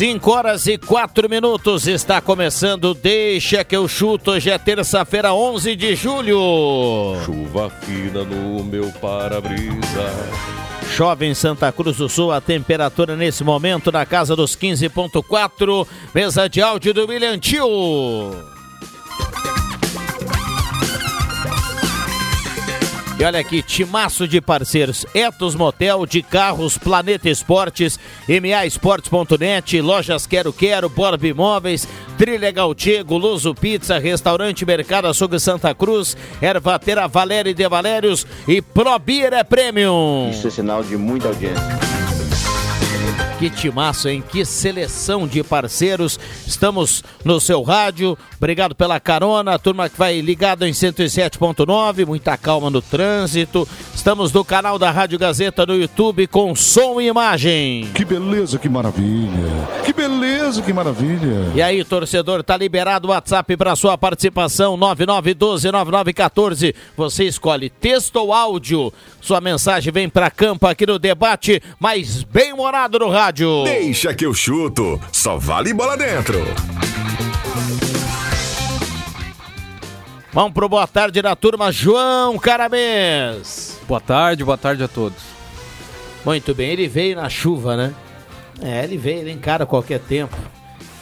Cinco horas e quatro minutos está começando. Deixa que eu chuto. Hoje é terça-feira, 11 de julho. Chuva fina no meu para-brisa. Chove em Santa Cruz do Sul. A temperatura nesse momento na casa dos 15,4. Mesa de áudio do William Tio. E olha aqui, timaço de parceiros. Etos Motel, de carros, Planeta Esportes, MAEsportes.net, Lojas Quero Quero, Borb Imóveis, Trilha Gautier, Guloso Pizza, Restaurante Mercado Açougue Santa Cruz, Ervatera Valério de Valérios e Probir é Premium. Isso é sinal de muita audiência. Que timaço, hein? Que seleção de parceiros. Estamos no seu rádio. Obrigado pela carona. Turma que vai ligado em 107.9. Muita calma no trânsito. Estamos no canal da Rádio Gazeta no YouTube com som e imagem. Que beleza, que maravilha. Que beleza, que maravilha. E aí, torcedor, tá liberado o WhatsApp para sua participação 99129914. Você escolhe texto ou áudio. Sua mensagem vem para campo aqui no debate, mais bem morado no rádio. Deixa que eu chuto. Só vale bola dentro. Vamos pro boa tarde da turma, João Caramês. Boa tarde, boa tarde a todos. Muito bem, ele veio na chuva, né? É, ele veio, ele encara qualquer tempo.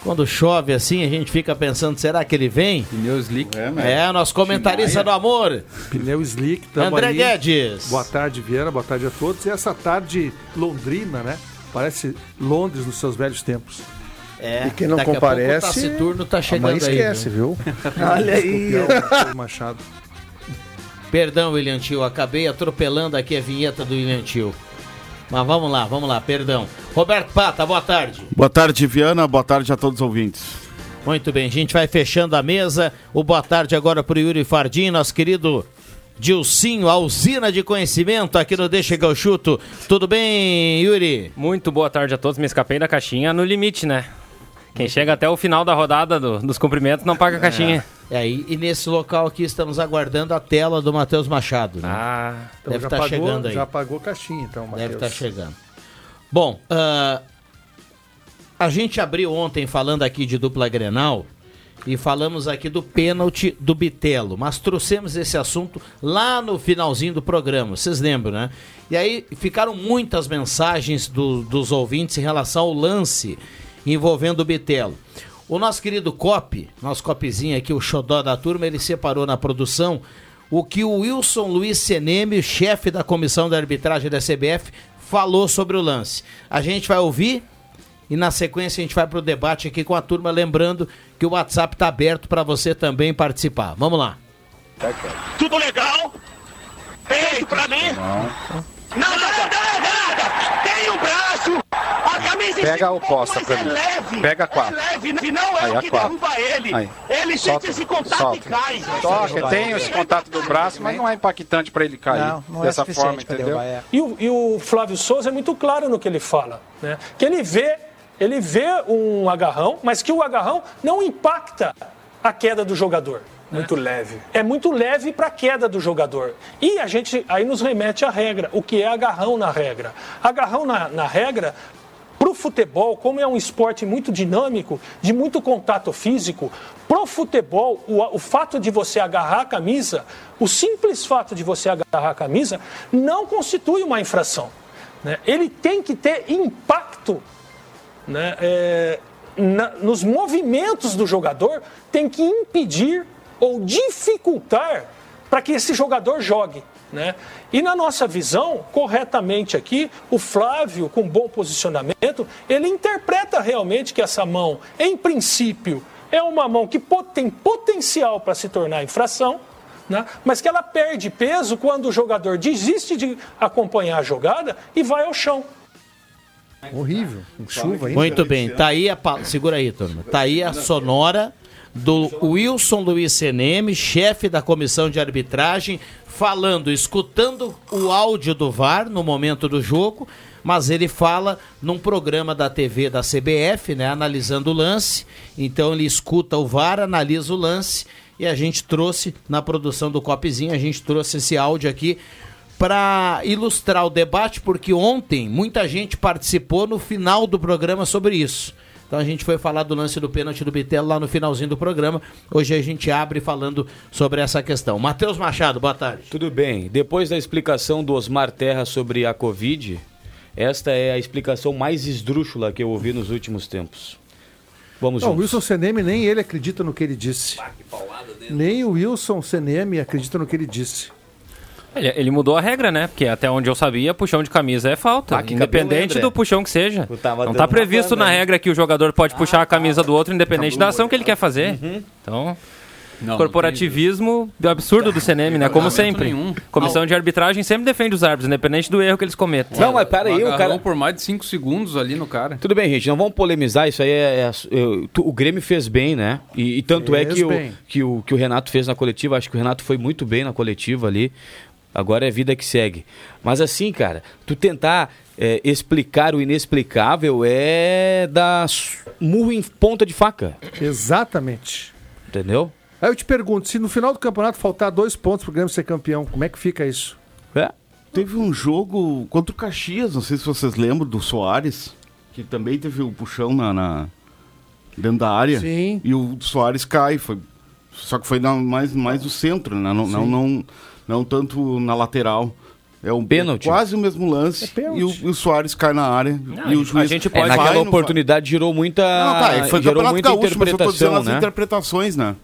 Quando chove assim, a gente fica pensando, será que ele vem? Pneu slick. É, é nosso comentarista do amor. Pneu slick, André aí. Guedes. Boa tarde, Viana, boa tarde a todos. E essa tarde londrina, né? Parece Londres nos seus velhos tempos. É, E quem não a pouco comparece, o Taciturno tá chegando Amanhã esquece, aí. viu? Olha aí. Machado. Perdão, William Tio, acabei atropelando aqui a vinheta do William Tio. Mas vamos lá, vamos lá, perdão. Roberto Pata, boa tarde. Boa tarde, Viana. Boa tarde a todos os ouvintes. Muito bem, a gente vai fechando a mesa. O boa tarde agora pro Yuri Fardim, nosso querido Dilcinho, a usina de conhecimento aqui no Deixa que chuto. Tudo bem, Yuri? Muito boa tarde a todos. Me escapei da caixinha no limite, né? Quem chega até o final da rodada do- dos cumprimentos não paga a caixinha. É, e, e nesse local aqui estamos aguardando a tela do Matheus Machado. Né? Ah, Então Deve já estar pagou, chegando aí. Já pagou caixinha, então, Matheus. Deve estar chegando. Bom, ah, a gente abriu ontem falando aqui de dupla Grenal e falamos aqui do pênalti do Bitelo, mas trouxemos esse assunto lá no finalzinho do programa, vocês lembram, né? E aí ficaram muitas mensagens do- dos ouvintes em relação ao lance envolvendo o Bitelo. O nosso querido Cop, nosso Copzinho aqui, o xodó da turma, ele separou na produção o que o Wilson Luiz Seneme, chefe da comissão de arbitragem da CBF, falou sobre o lance. A gente vai ouvir e na sequência a gente vai para o debate aqui com a turma, lembrando que o WhatsApp está aberto para você também participar. Vamos lá. Tudo legal? Feito pra mim? Nada, nada, nada! Tem um braço! A camisa Pega o Costa é mim. leve! Pega é quatro. leve, não é Aí, o a que quatro. derruba ele! Aí. Ele Solta, sente esse contato solta. e cai! Toca, tem esse contato do braço, mas não é impactante para ele cair Não, não é dessa suficiente forma, entendeu? derrubar, é. E o, e o Flávio Souza é muito claro no que ele fala, né? Que ele vê, ele vê um agarrão, mas que o agarrão não impacta a queda do jogador. Muito leve. É muito leve para a queda do jogador. E a gente aí nos remete à regra, o que é agarrão na regra. Agarrão na, na regra, para o futebol, como é um esporte muito dinâmico, de muito contato físico, pro futebol, o, o fato de você agarrar a camisa, o simples fato de você agarrar a camisa, não constitui uma infração. né? Ele tem que ter impacto né, é, na- nos movimentos do jogador, tem que impedir ou dificultar para que esse jogador jogue. Né? E na nossa visão, corretamente aqui, o Flávio, com bom posicionamento, ele interpreta realmente que essa mão, em princípio, é uma mão que tem potencial para se tornar infração, né? mas que ela perde peso quando o jogador desiste de acompanhar a jogada e vai ao chão. Horrível. Com chuva ainda. Muito bem, tá aí a. pa- Segura aí, turma. Tá aí a sonora do Wilson Luiz CNM, chefe da comissão de arbitragem, falando, escutando o áudio do VAR no momento do jogo, mas ele fala num programa da TV da CBF, né, analisando o lance. Então ele escuta o VAR, analisa o lance e a gente trouxe na produção do Copzinho, a gente trouxe esse áudio aqui para ilustrar o debate, porque ontem muita gente participou no final do programa sobre isso. Então a gente foi falar do lance do pênalti do Bitelo lá no finalzinho do programa. Hoje a gente abre falando sobre essa questão. Matheus Machado, boa tarde. Tudo bem. Depois da explicação do Osmar Terra sobre a Covid, esta é a explicação mais esdrúxula que eu ouvi nos últimos tempos. Vamos Não, o juntos. Wilson Seneme nem ele acredita no que ele disse. Nem o Wilson Seneme acredita no que ele disse. Ele, ele mudou a regra, né? Porque até onde eu sabia, puxão de camisa é falta. Ah, independente cabelo, do puxão que seja. Não tá uma previsto na regra que o jogador pode puxar a camisa do outro, independente da ação que ele quer fazer. Então, Não, corporativismo absurdo do CNM, né? Como sempre. nenhum. Comissão de arbitragem sempre defende os árbitros, independente do erro que eles cometam. Não, mas peraí, o Agarrou cara. por mais de 5 segundos ali no cara. Tudo bem, gente, não vamos polemizar, isso aí é. é- eu- tu- o Grêmio fez bem, né? E, e tanto é Fez que o, que, o, que o Renato fez na coletiva, acho que o Renato foi muito bem na coletiva ali. Agora é vida que segue. Mas assim, cara, tu tentar é, explicar o inexplicável é dar murro em ponta de faca, Exatamente. entendeu? Aí eu te pergunto, se no final do campeonato faltar dois pontos pro Grêmio ser campeão, como é que fica isso? É. Teve um jogo contra o Caxias, não sei se vocês lembram, do Soares, que também teve o puxão na, na- dentro da área. Sim. E o Soares cai, foi, só que foi na- mais, mais no centro, né? não, não, não, não tanto na lateral. É um Pênalti. é quase o mesmo lance. pênalti. e, o, e o Soares cai na área. e o A juiz gente vai pode. naquela no- oportunidade gerou muita. Não, tá, foi gerou muita Gaúcho, mas eu tô dizendo interpretação, as né? interpretações, né?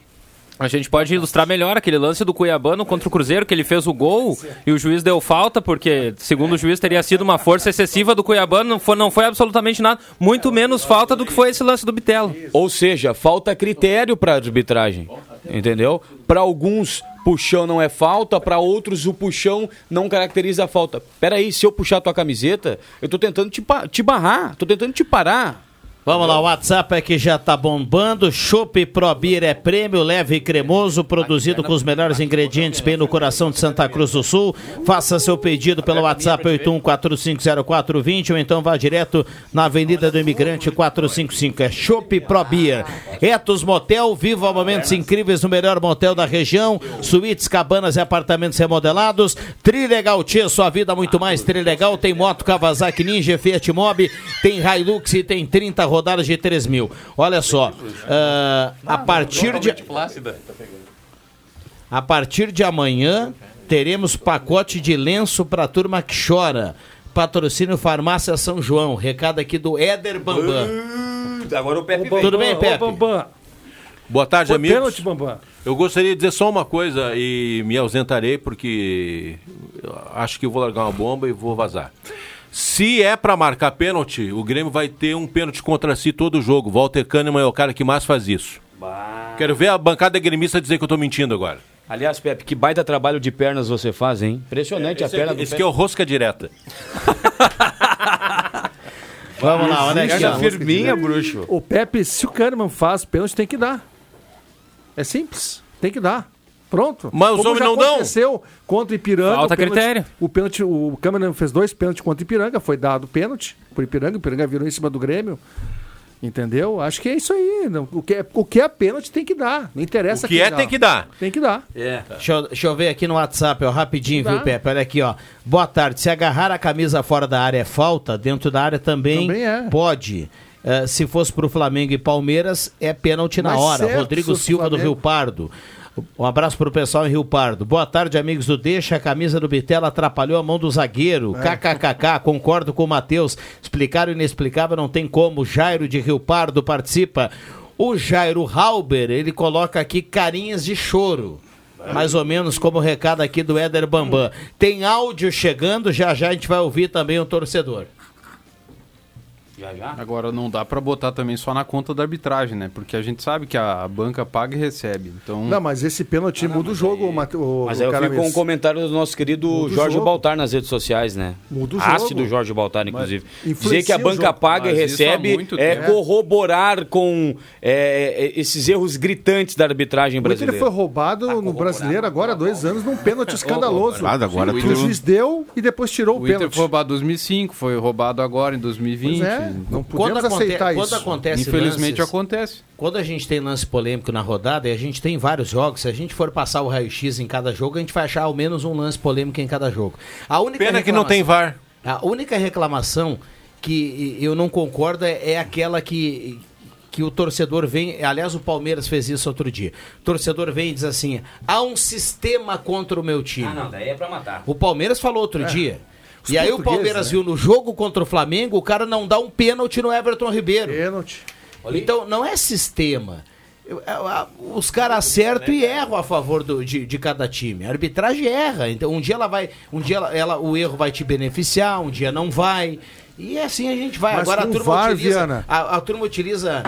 A gente pode ilustrar melhor aquele lance do Cuiabano contra o Cruzeiro, que ele fez o gol e o juiz deu falta, porque, segundo o juiz, teria sido uma força excessiva do Cuiabano, não foi, não foi absolutamente nada, muito menos falta do que foi esse lance do Bitelo. Ou seja, falta critério para arbitragem. Entendeu? Para alguns, puxão não é falta, para outros, o puxão não caracteriza a falta. Peraí, se eu puxar tua camiseta, eu tô tentando te, te barrar, tô tentando te parar. Vamos lá, o WhatsApp é que já tá bombando. Chopp Pro Beer é prêmio, leve e cremoso, produzido com os melhores ingredientes bem no coração de Santa Cruz do Sul. Faça seu pedido pelo WhatsApp 81450420 ou então vá direto na Avenida do Imigrante 455. É Chopp Pro Beer. Etos Motel, viva momentos incríveis no melhor motel da região. Suítes, cabanas e apartamentos remodelados. Trilegal Tia, sua vida muito mais. Trilegal tem moto Kawasaki Ninja, Fiat Mobi, tem Hilux e tem 30 rodadas de 3 mil. Olha só, ah, a partir de a partir de amanhã teremos pacote de lenço para turma que chora. Patrocínio Farmácia São João. Recado aqui do Éder Bambam. Agora o Pepe Tudo bem, Pepe? Bambam. Boa tarde, Foi amigos. pênalti, Bambam. Eu gostaria de dizer só uma coisa e me ausentarei porque acho que vou largar uma bomba e vou vazar. Se é pra marcar pênalti, o Grêmio vai ter um pênalti contra si todo jogo. Walter Kahneman é o cara que mais faz isso. Quero ver a bancada gremista dizer que eu tô mentindo agora. Aliás, Pepe, que baita trabalho de pernas você faz, hein? Impressionante a Esse, perna aqui, do esse Pepe. aqui é o rosca direta. Vamos lá, olha aqui. Perna ó. firminha, bruxo. O Pepe, se o Kahneman faz pênalti, tem que dar. É simples. Tem que dar. Pronto. Mas os homens não dão. aconteceu contra o Ipiranga. Falta o pênalti- critério. O pênalti, o Kahneman fez dois pênaltis contra o Ipiranga, foi dado pênalti por Ipiranga, o Ipiranga virou em cima do Grêmio. Entendeu? Acho que é isso aí. não. O, que é, o que é pênalti tem que dar. Não interessa O que quem é, dá. tem que dar. Tem que dar. Deixa eu, deixa eu ver aqui no WhatsApp, ó, rapidinho, viu, Pepe? Olha aqui, ó. Boa tarde. Se agarrar a camisa fora da área é falta, dentro da área também, Também é. pode. Eh, se fosse pro Flamengo e Palmeiras, é pênalti na Mas hora. certo, Rodrigo Silva do Flamengo. Rio Pardo. Um abraço pro pessoal em Rio Pardo. Boa tarde, amigos do Deixa. A camisa do Bitela atrapalhou a mão do zagueiro. É. KKKK, concordo com o Matheus. Explicar o inexplicável não tem como. Jairo de Rio Pardo participa. O Jairo Halber, ele coloca aqui carinhas de choro. Mais ou menos como o recado aqui do Éder Bambam. Tem áudio chegando, já já a gente vai ouvir também o torcedor. Agora não dá pra botar também só na conta da arbitragem, né? Porque a gente sabe que a banca paga e recebe. Então. Não, mas esse pênalti muda o jogo, Mate- o, Mas o aí eu fico com um comentário do nosso querido Muda Jorge. Baltar nas redes sociais, né? Muda o jogo. Ácido Jorge Baltar, inclusive. Dizer que a banca paga e Mas há recebe muito é tempo. corroborar com é, é, esses erros gritantes da arbitragem brasileira. foi roubado no brasileiro agora há dois anos num pênalti escandaloso. Nada, agora que tu- o juiz deu e depois tirou o, O Inter pênalti. foi roubado em 2005, foi roubado agora em 2020. Pois é, não Quando, podemos aconte- aceitar quando isso. acontece Infelizmente lances- acontece. Quando a gente tem lance polêmico na rodada, e a gente tem vários jogos, se a gente for passar o raio-x em cada jogo, a gente vai achar ao menos um lance polêmico em cada jogo. A única Pena que não tem VAR. A única reclamação que eu não concordo é, é aquela que que o torcedor vem, aliás o Palmeiras fez isso outro dia. O torcedor vem e diz assim: "Há um sistema contra o meu time". Ah, não, daí é pra matar. O Palmeiras falou outro É. dia. Os E aí o Palmeiras né? viu no jogo contra o Flamengo, o cara não dá um pênalti no Everton Ribeiro. Pênalti. Então, não é sistema. Os caras acertam e erram a favor do- de, de cada time. A arbitragem erra. Então, um dia ela vai. Um dia ela, ela- o erro vai te beneficiar, um dia não vai. E assim a gente vai. Mas Agora a turma VAR, utiliza. A, a turma utiliza.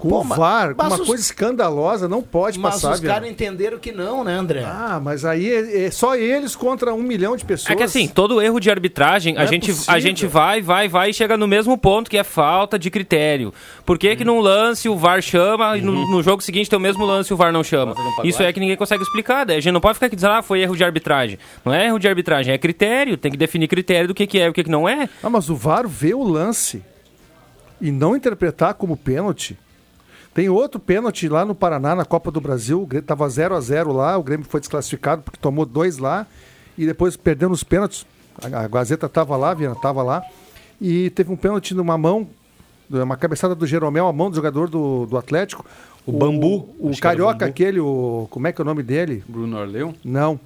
Com Pô, o VAR, mas uma os- coisa escandalosa, não pode Mas passar, os Viana. caras entenderam que não, né, André? Ah, mas aí é, é só eles contra um milhão de pessoas. É que assim, todo erro de arbitragem, Não a é gente, a gente vai, vai, vai e chega no mesmo ponto, que é falta de critério. Por que, que num lance o VAR chama e no, no jogo seguinte tem o mesmo lance e o VAR não chama? Isso é que ninguém consegue explicar. Daí a gente não pode ficar aqui dizendo, ah, foi erro de arbitragem. Não é erro de arbitragem, é critério. Tem que definir critério do que, que é e o que, que não é. Ah, mas o VAR vê o lance e não interpretar como pênalti. Tem outro pênalti lá no Paraná, na Copa do Brasil. O tava 0 a 0 lá, o Grêmio foi desclassificado porque tomou dois lá e depois perdeu nos pênaltis. A, a Gazeta tava lá, Viana, tava lá. E teve um pênalti numa mão, uma cabeçada do Jeromel, a mão do jogador do, do Atlético. O Bambu. O que era carioca Bambu. aquele, o. Como é que é o nome dele? Bruno Arleu? Não.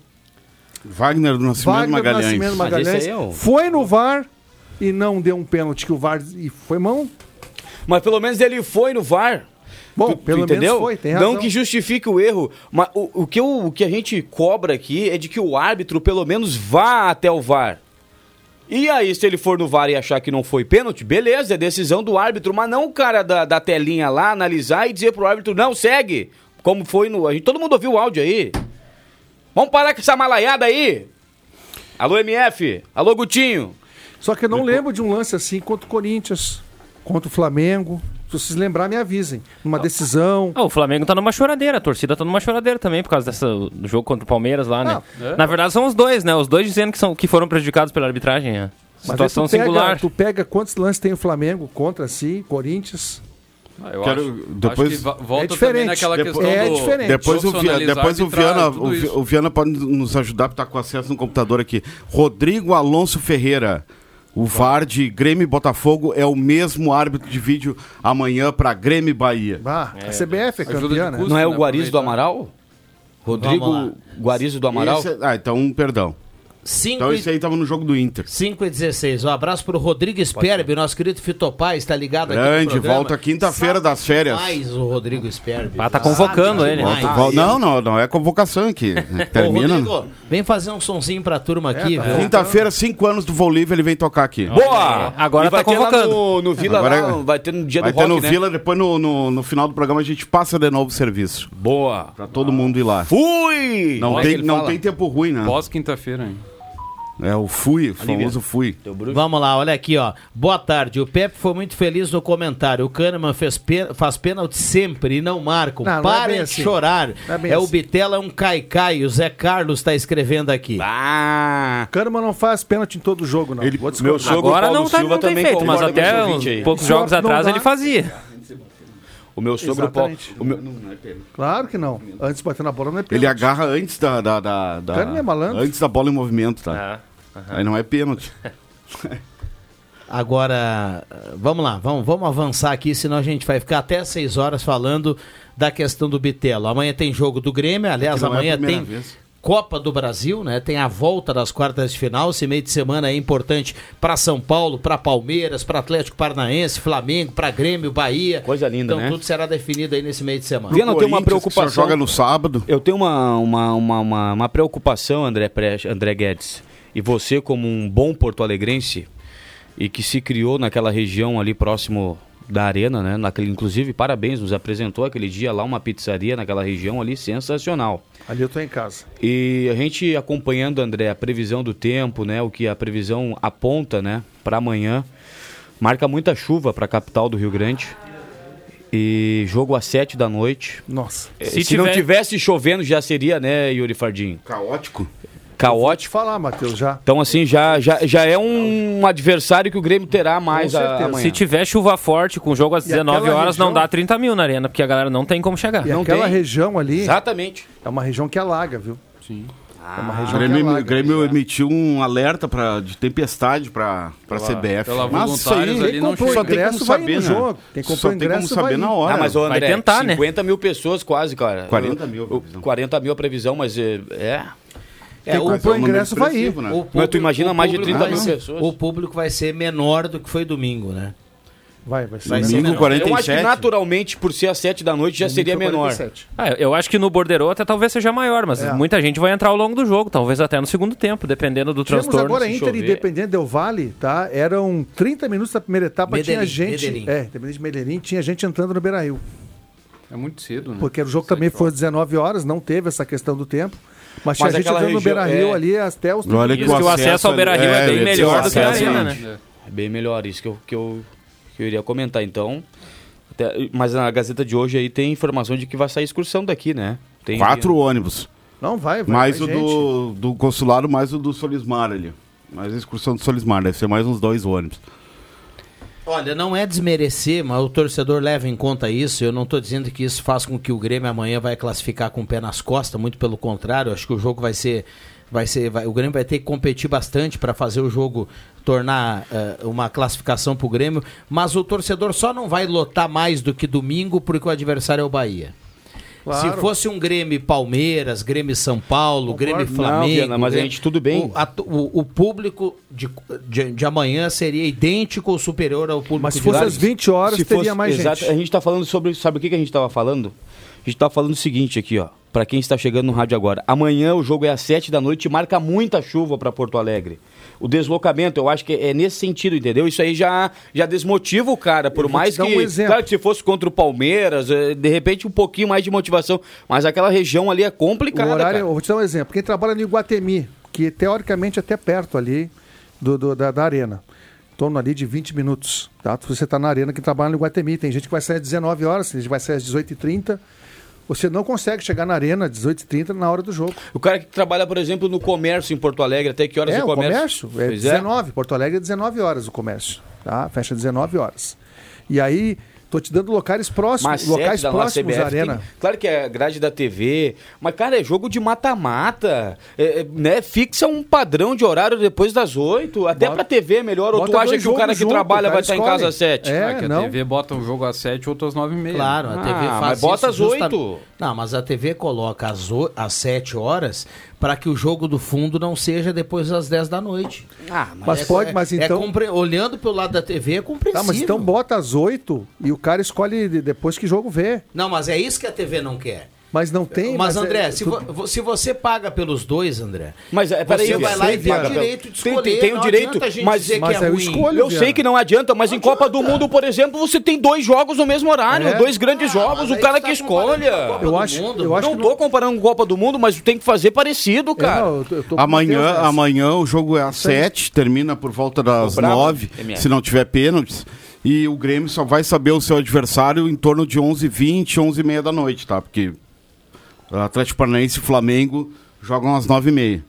Wagner do Nascimento Wagner Magalhães. Nascimento Mas esse Magalhães aí é o- foi no VAR e não deu um pênalti que o VAR e foi mão. Mas pelo menos ele foi no VAR. Bom, Tu- tu pelo entendeu? menos foi, tem razão. Não que justifique o erro, mas o, o que eu- o que a gente cobra aqui é de que o árbitro pelo menos vá até o VAR. E aí, se ele for no VAR e achar que não foi pênalti, beleza, é decisão do árbitro, mas não o cara da, da telinha lá analisar e dizer pro árbitro, não, segue. Como foi no. Gente, todo mundo ouviu o áudio aí. Vamos parar com essa malaiada aí. Alô, MF. Alô, Gutinho. Só que eu não lembro de um lance assim contra o Corinthians, contra o Flamengo. Se vocês lembrarem, me avisem. Numa decisão. Ah, o Flamengo tá numa choradeira, a torcida tá numa choradeira também por causa dessa, do jogo contra o Palmeiras lá, né? Ah, é. Na verdade são os dois, né? Os dois dizendo que, são, que foram prejudicados pela arbitragem. né? Situação tu pega, singular. Tu pega quantos lances tem o Flamengo contra si, Corinthians. Ah, eu Quero- acho, depois- acho volta É diferente. naquela Depois- questão é do diferente. Depois o, Via- profissionalizar depois o Viana, o, o Viana pode nos ajudar, porque tá com acesso no computador aqui. Rodrigo Alonso Ferreira. O VAR de Grêmio e Botafogo é o mesmo árbitro de vídeo amanhã para Grêmio e Bahia. Ah, a CBF é campeã, né? Não é o né, Guarizo do. Amaral? Rodrigo. Guarizo do Amaral? Esse é- ah, então, perdão. 5 Então esse aí tava no jogo do Inter. 5 e 16. Um abraço pro Rodrigo Sperbi, nosso querido Fitopaz, está ligado aqui Grande, volta quinta-feira das férias. Mais o Rodrigo Sperbi. Ah, tá convocando Sabe ele. Volta- vol- não, não, não é convocação aqui. Ô, Termina. Rodrigo, vem fazer um sonzinho pra turma aqui, tá viu? Quinta-feira, 5 anos do Voo Livre, ele vem tocar aqui. Boa! Agora E vai tá ter lá convocando. no, no Vila, Agora lá, é- vai ter no dia Vai do ter rock, no né? Vila, depois no, no, no final do programa a gente passa de novo o serviço. Boa! Pra todo mundo ir lá. Fui! Não, é tem, não fala? tem tempo ruim, né? Pós quinta-feira, hein? É o fui, o famoso fui. Vamos lá, olha aqui, ó. Boa tarde. O Pepe foi muito feliz no comentário. O Kahneman fez pe- faz pênalti sempre e não marcam. Não, não é Parem bem de assim. chorar. Não é É o assim. Bitela, é um caicai. O Zé Carlos está escrevendo aqui. Ah! Kahneman não faz pênalti em todo jogo, não. Ele-. Meu sogro Agora Paulo não, tá, Silva não tem também feito, mas até uns poucos jogos atrás dá. ele fazia. O meu sogro Paulo... Exatamente. O meu... Claro que não. Antes de bater na bola não é pênalti. Ele agarra antes da. da, da, da- Kahneman é malandro. antes da bola em movimento, tá? Aí não é pênalti. Agora, vamos lá, vamos, vamos avançar aqui, senão a gente vai ficar até 6 horas falando da questão do Bitelo. Amanhã tem jogo do Grêmio, aliás, não é amanhã primeira tem vez. Copa do Brasil, né? Tem a volta das quartas de final. Esse meio de semana é importante para São Paulo, para Palmeiras, para Atlético Paranaense, Flamengo, para Grêmio, Bahia. Coisa linda, então, né? tudo será definido aí nesse meio de semana. Viana, eu tenho uma só preocupação. joga no sábado. Eu tenho uma, uma, uma, uma, uma preocupação, André, Pre- André Guedes. E você, como um bom porto-alegrense, e que se criou naquela região ali próximo da arena, né? Naquele, inclusive, parabéns, nos apresentou aquele dia lá uma pizzaria naquela região ali, sensacional. Ali eu tô em casa. E a gente acompanhando, André, a previsão do tempo, né? O que a previsão aponta, né? Para amanhã. Marca muita chuva para a capital do Rio Grande. E jogo às sete da noite. Nossa. Eh, Se Se, não tiver- tivesse chovendo, já seria, né, Yuri Fardinho? Caótico. Caótico. falar, Matheus, já. Então, assim, já, já, já é um adversário que o Grêmio terá mais a, amanhã. Se tiver chuva forte com o jogo às E 19 aquela horas, não região- dá 30 mil na arena, porque a galera não tem como chegar. E Não aquela tem. região ali Exatamente. é uma região que alaga, viu? Sim. É uma O região que Grêmio, alaga. o Grêmio emitiu um alerta pra, de tempestade para a CBF. pela Mas isso voluntários aí ali não comprou só tem ingresso vai ir no né? jogo. Quem comprou só tem como ingresso vai saber ir. na hora. Ah, mas, ô, Vai André, tentar, né? 50 mil pessoas quase, cara. 40 Eu- mil a eu- previsão. 40 mil a previsão, mas é... é. Quem o- comprou é ingresso vai ir. né? o Mas tu público- imagina mais de público 30 vai mil pessoas. O público vai ser menor do que foi domingo, né? Vai, vai ser. Vai Domingo menor. 47. Eu acho que naturalmente, por ser às 7 da noite, já seria menor. 47. Ah, eu acho que no Bordeiro até talvez seja maior, mas É. muita gente vai entrar ao longo do jogo, talvez até no segundo tempo, dependendo do Tivemos transtorno. agora Inter chover. Independente Del Vale, tá? Eram 30 minutos da primeira etapa, tinha Medellín, gente. Medellín. É, Independente de Medellín, tinha gente entrando no Beira Rio. É muito cedo, né? Porque o jogo também foi às 19 horas, não teve essa questão do tempo. Mas Mas gente aquela entrando no Beira Rio é. ali até os Olha Isso que o acesso ao é bem eu ia dizer, melhor o do que a acesso arena, é- né? É bem melhor, isso que eu, que eu, que eu iria comentar. Então, até- mas na Gazeta de hoje aí tem informação de que vai sair excursão daqui, né? Tem, Quatro ônibus. Não, vai, vai. Mais vai o gente. do, do consulado, mais o do Solismar ali. Mais a excursão do Solismar, deve ser mais uns dois ônibus. Olha, não é desmerecer, mas o torcedor leva em conta isso. Eu não estou dizendo que isso faz com que o Grêmio amanhã vai classificar com o pé nas costas, muito pelo contrário. Acho que o jogo vai ser. Vai ser vai- o Grêmio vai ter que competir bastante para fazer o jogo tornar eh, uma classificação para o Grêmio. Mas o torcedor só não vai lotar mais do que domingo porque o adversário é o Bahia. Claro. Se fosse um Grêmio Palmeiras, Grêmio São Paulo, Grêmio Não, Flamengo. Viana, mas a Grêmio- gente tudo bem. O, a- o- o público de, de, de amanhã seria idêntico ou superior ao público Mas se de fosse às 20 horas, Se teria fosse- mais exato, gente. A gente tá falando sobre. Sabe o que, que a gente tava falando? A gente tá falando o seguinte aqui, ó. Pra quem está chegando no rádio agora. Amanhã o jogo é às 7 da noite e marca muita chuva para Porto Alegre. O deslocamento, eu acho que é nesse sentido, entendeu? Isso aí já, já desmotiva o cara, por mais que. um claro que se fosse contra o Palmeiras, eh, de repente um pouquinho mais de motivação. Mas aquela região ali é O complicada. horário, cara. eu vou te dar um exemplo. Quem trabalha no Iguatemi, que teoricamente é até perto ali do, do- da, da arena, em torno ali de 20 minutos. Tá? Você está na arena que trabalha no Iguatemi, tem gente que vai sair às 19 horas, tem gente que vai sair às 18h30. Você não consegue chegar na arena às 18h30 na hora do jogo. O cara que trabalha, por exemplo, no comércio em Porto Alegre, até que horas é, o o comércio? comércio é Pois 19. Porto Alegre é 19 horas o comércio. Tá? Fecha 19 horas. E aí, tô te dando locais próximos, Mas locais sete da próximos CBF à arena. tem- claro que é grade da TV, mas, cara, é jogo de mata-mata. É, é, né? Fixa um padrão de horário depois das oito. Até Bota- pra TV é melhor. Ou tu acha que o cara que junto, trabalha o vai cara estar em casa às sete? É, Ah, que a não. TV bota um jogo às 7, outro às 9 e meia. Claro, a Ah, TV faz mas bota isso às justa- oito. Não, mas a TV coloca às, o... às 7 horas para que o jogo do fundo não seja depois das 10 da noite. Ah, Mas É- pode, é- mas é então. compre- Olhando pelo lado da TV é compreensível. Tá, mas então bota às 8 e o cara escolhe de- depois que jogo vê. Não, mas é isso que a TV não quer. Mas não tem. mas, é- André, se, tu- vo- se você paga pelos dois, André, Mas é, peraí, você vai lá e tem o direito de Tem- escolher. tem- tem o não direito, adianta a gente mas- dizer mas que é eu ruim. escolho. Eu sei que não adianta, mas em Copa do Mundo, por exemplo, você tem dois jogos no mesmo horário, É. dois grandes Ah, jogos, mas o cara que tá escolha. Eu acho, eu acho não que tô comparando com Copa do Mundo, mas tem que fazer parecido, É, cara. não, eu Amanhã, amanhã o jogo é às. 7, termina por volta das Tô bravo, 9, MR. se não tiver pênaltis. E o Grêmio só vai saber o seu adversário em torno de 11h20, 11h30 da noite, tá? Porque Atlético Paranaense e Flamengo jogam às 9h30.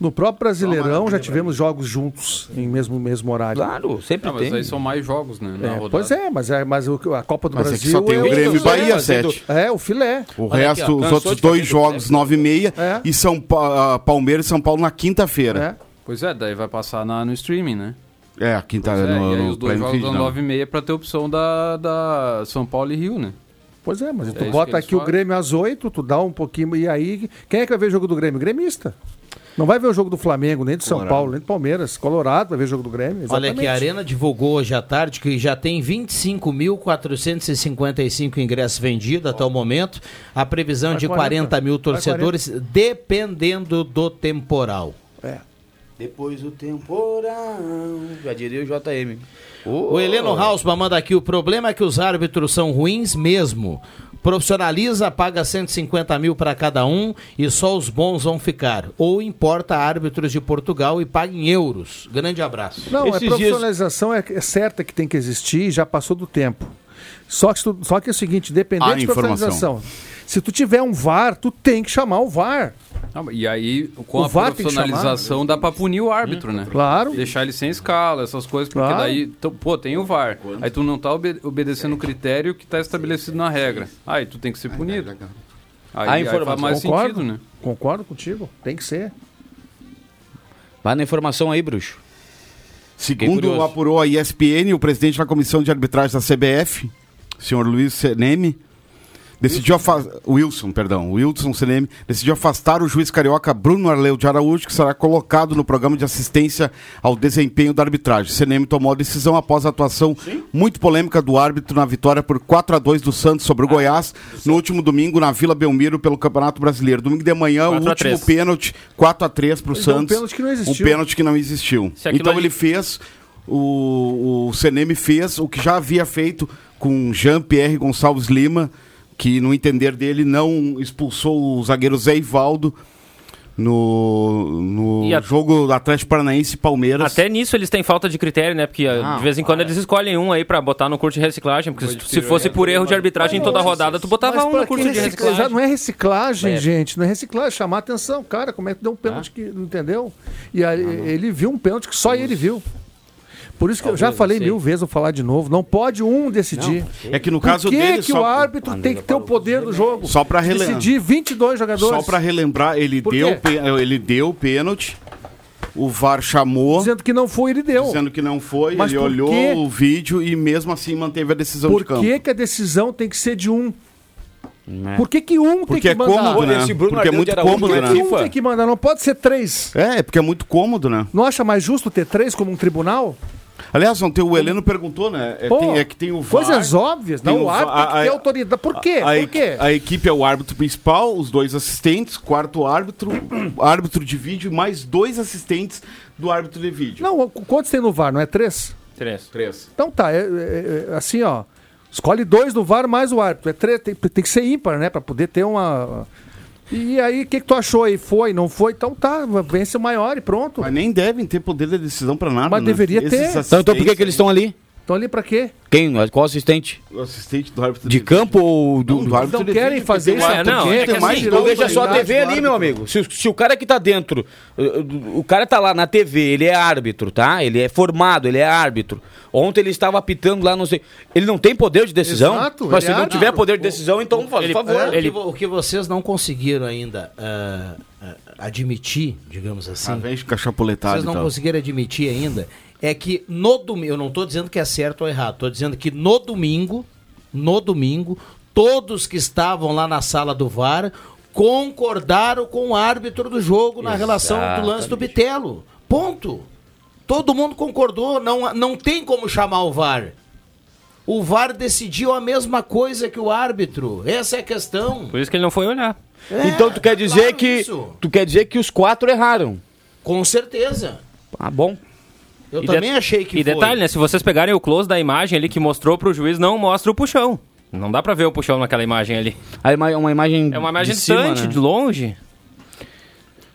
No próprio Brasileirão já tivemos jogos juntos em mesmo, mesmo horário. Claro, sempre Ah, mas tem. aí são mais jogos, né? É, pois é, mas, é, mas o- a Copa do Mas é que Brasil só tem o é Grêmio e é, Bahia às 7. É, o filé. O Olha resto, aqui, os outros dois jogos, 9h30 É. e São Pa- Palmeiras e São Paulo na quinta-feira. É. Pois é, daí vai passar na- no streaming, né? É, aqui tá Pois é, no, e aí no os dois jogos não. 9 e meia pra ter opção da, da São Paulo e Rio, né? Pois é, mas É tu que bota aqui o. Grêmio às 8, tu dá um pouquinho. E aí, quem é que vai ver o jogo do Grêmio? Gremista. Não vai ver o jogo do Flamengo, nem do São Colorado. Paulo, nem do Palmeiras. Colorado vai ver o jogo do Grêmio. Olha exatamente. aqui, a Arena divulgou hoje à tarde que já tem 25.455 ingressos vendidos até o momento. A previsão Vai de 40. 40 mil torcedores, dependendo do temporal. É. Depois do temporal. Já diria o JM. O Heleno Hausmann manda aqui: o problema é que os árbitros são ruins mesmo. Profissionaliza, paga 150 mil para cada um e só os bons vão ficar. Ou importa árbitros de Portugal e paga em euros. Grande abraço. Não, a profissionalização é, é certa que tem que existir, já passou do tempo. Só que, só que é o seguinte, A dependente de informação. Se tu tiver um VAR, tu tem que chamar o VAR. Ah, e aí, com O a VAR profissionalização, dá pra punir o árbitro, né? Claro. Deixar ele sem escala, essas coisas, porque Claro. daí, então, pô, tem o VAR. Aí tu não tá obe- obedecendo o critério que tá estabelecido na regra. Aí tu tem que ser punido. Aí, A aí faz informação. mais Concordo. sentido, né? Concordo contigo. Tem que ser. Vai na informação aí, bruxo. Segundo apurou a ESPN, o presidente da comissão de arbitragem da CBF, senhor Luiz Seneme, decidiu afastar. Wilson, perdão, Wilson Seneme, decidiu afastar o juiz carioca Bruno Arleu de Araújo, que será colocado no programa de assistência ao desempenho da arbitragem. Seneme tomou a decisão após a atuação muito polêmica do árbitro na vitória por 4 a 2 do Santos sobre o Goiás no último domingo na Vila Belmiro pelo Campeonato Brasileiro. Domingo de manhã, o 4 a último 3. pênalti, 4 a 3 para o deu um Santos. pênalti que não existiu. Um pênalti que não existiu. Então ele fez, o, o Seneme fez o que já havia feito com Jean-Pierre Gonçalves Lima, que no entender dele não expulsou o zagueiro Zé Ivaldo no, no a- jogo do Atlético Paranaense e Palmeiras. Até nisso eles têm falta de critério, né? Porque Ah, de vez em quando eles escolhem um aí pra botar no curso de reciclagem. Porque se, se fosse por erro de arbitragem em toda a rodada, tu botava Mas um no curso que de reciclagem. Não é reciclagem, É. gente. Não é reciclagem. é Chamar atenção. Cara, como é que deu um pênalti que não entendeu? E aí, ele viu um pênalti que só ele viu. Por isso que eu já Talvez, falei não mil vezes, vou falar de novo. Não pode um decidir. É que no Por caso que dele, que só- o árbitro tem que ter o poder do jogo? Só pra relembrar. Decidir 22 jogadores. Só para relembrar, ele Por deu, pê- ele deu o pênalti, o VAR chamou, Dizendo que não foi, ele deu. dizendo que não foi, Mas ele por olhou quê? o vídeo e mesmo assim manteve a decisão de Por campo. que, que a decisão tem que ser de um? Por que, que um tem Porque que é mandar? cômodo, né? Esse Bruno Porque é muito de cômodo, não é né? Por que um tem que mandar? Não pode ser três. É, porque é muito cômodo, né? Não acha mais justo ter três como um tribunal? Aliás, ontem o Heleno perguntou, né? É, Pô, tem- é que tem o VAR. Coisas óbvias. Não, o o árbitro tem que ter a- autoridade. Por quê? A, Por quê? a equipe é o árbitro principal, os dois assistentes, quarto árbitro, árbitro de vídeo mais dois assistentes do árbitro de vídeo. Não, quantos tem no VAR? Não é três? Três. Três. Então tá, é, é- é assim, ó. Escolhe dois do VAR mais o árbitro. É três, tem, tem que ser ímpar, né? Pra poder ter uma. E aí, o que, que tu achou aí? Foi, não foi? Então tá, vence o maior e pronto. Mas nem devem ter poder de decisão pra nada. Mas né? deveria Esses ter. Então, então por que, que eles estão ali? Estão ali pra quê? Quem? Qual assistente? O assistente do árbitro De campo ou do. Não, do árbitro Não de querem fazer isso, sabe não, é que Tem mais assim, Então veja só a TV ali, meu amigo. Se, se o cara que tá dentro, uh, uh, o cara tá lá na TV, ele é árbitro, tá? Ele é formado, ele é árbitro. Ontem ele estava apitando lá, não sei. Ele não tem poder de decisão? Exato, Mas se é não árbitro. tiver poder de decisão, então, por Ele- favor. É, o que Ele- O que vocês não conseguiram ainda ah, admitir, digamos assim, Ah, vem vocês não tal. conseguiram admitir ainda, é que no domingo, eu não estou dizendo que é certo ou errado, estou dizendo que no domingo, no domingo, todos que estavam lá na sala do VAR concordaram com o árbitro do jogo na relação do lance do Bitelo. Ponto. Todo mundo concordou, não, não tem como chamar o VAR. O VAR decidiu a mesma coisa que o árbitro. Essa é a questão. Por isso que ele não foi olhar. É, então tu quer dizer claro que. isso. Tu quer dizer que os quatro erraram. Com certeza. Ah, bom. Eu E também achei que E foi. detalhe, né? Se vocês pegarem o close da imagem ali que mostrou pro juiz, não mostra o puxão. Não dá pra ver o puxão naquela imagem ali. Aí uma, uma imagem. É uma imagem de cima, distante, né? de longe.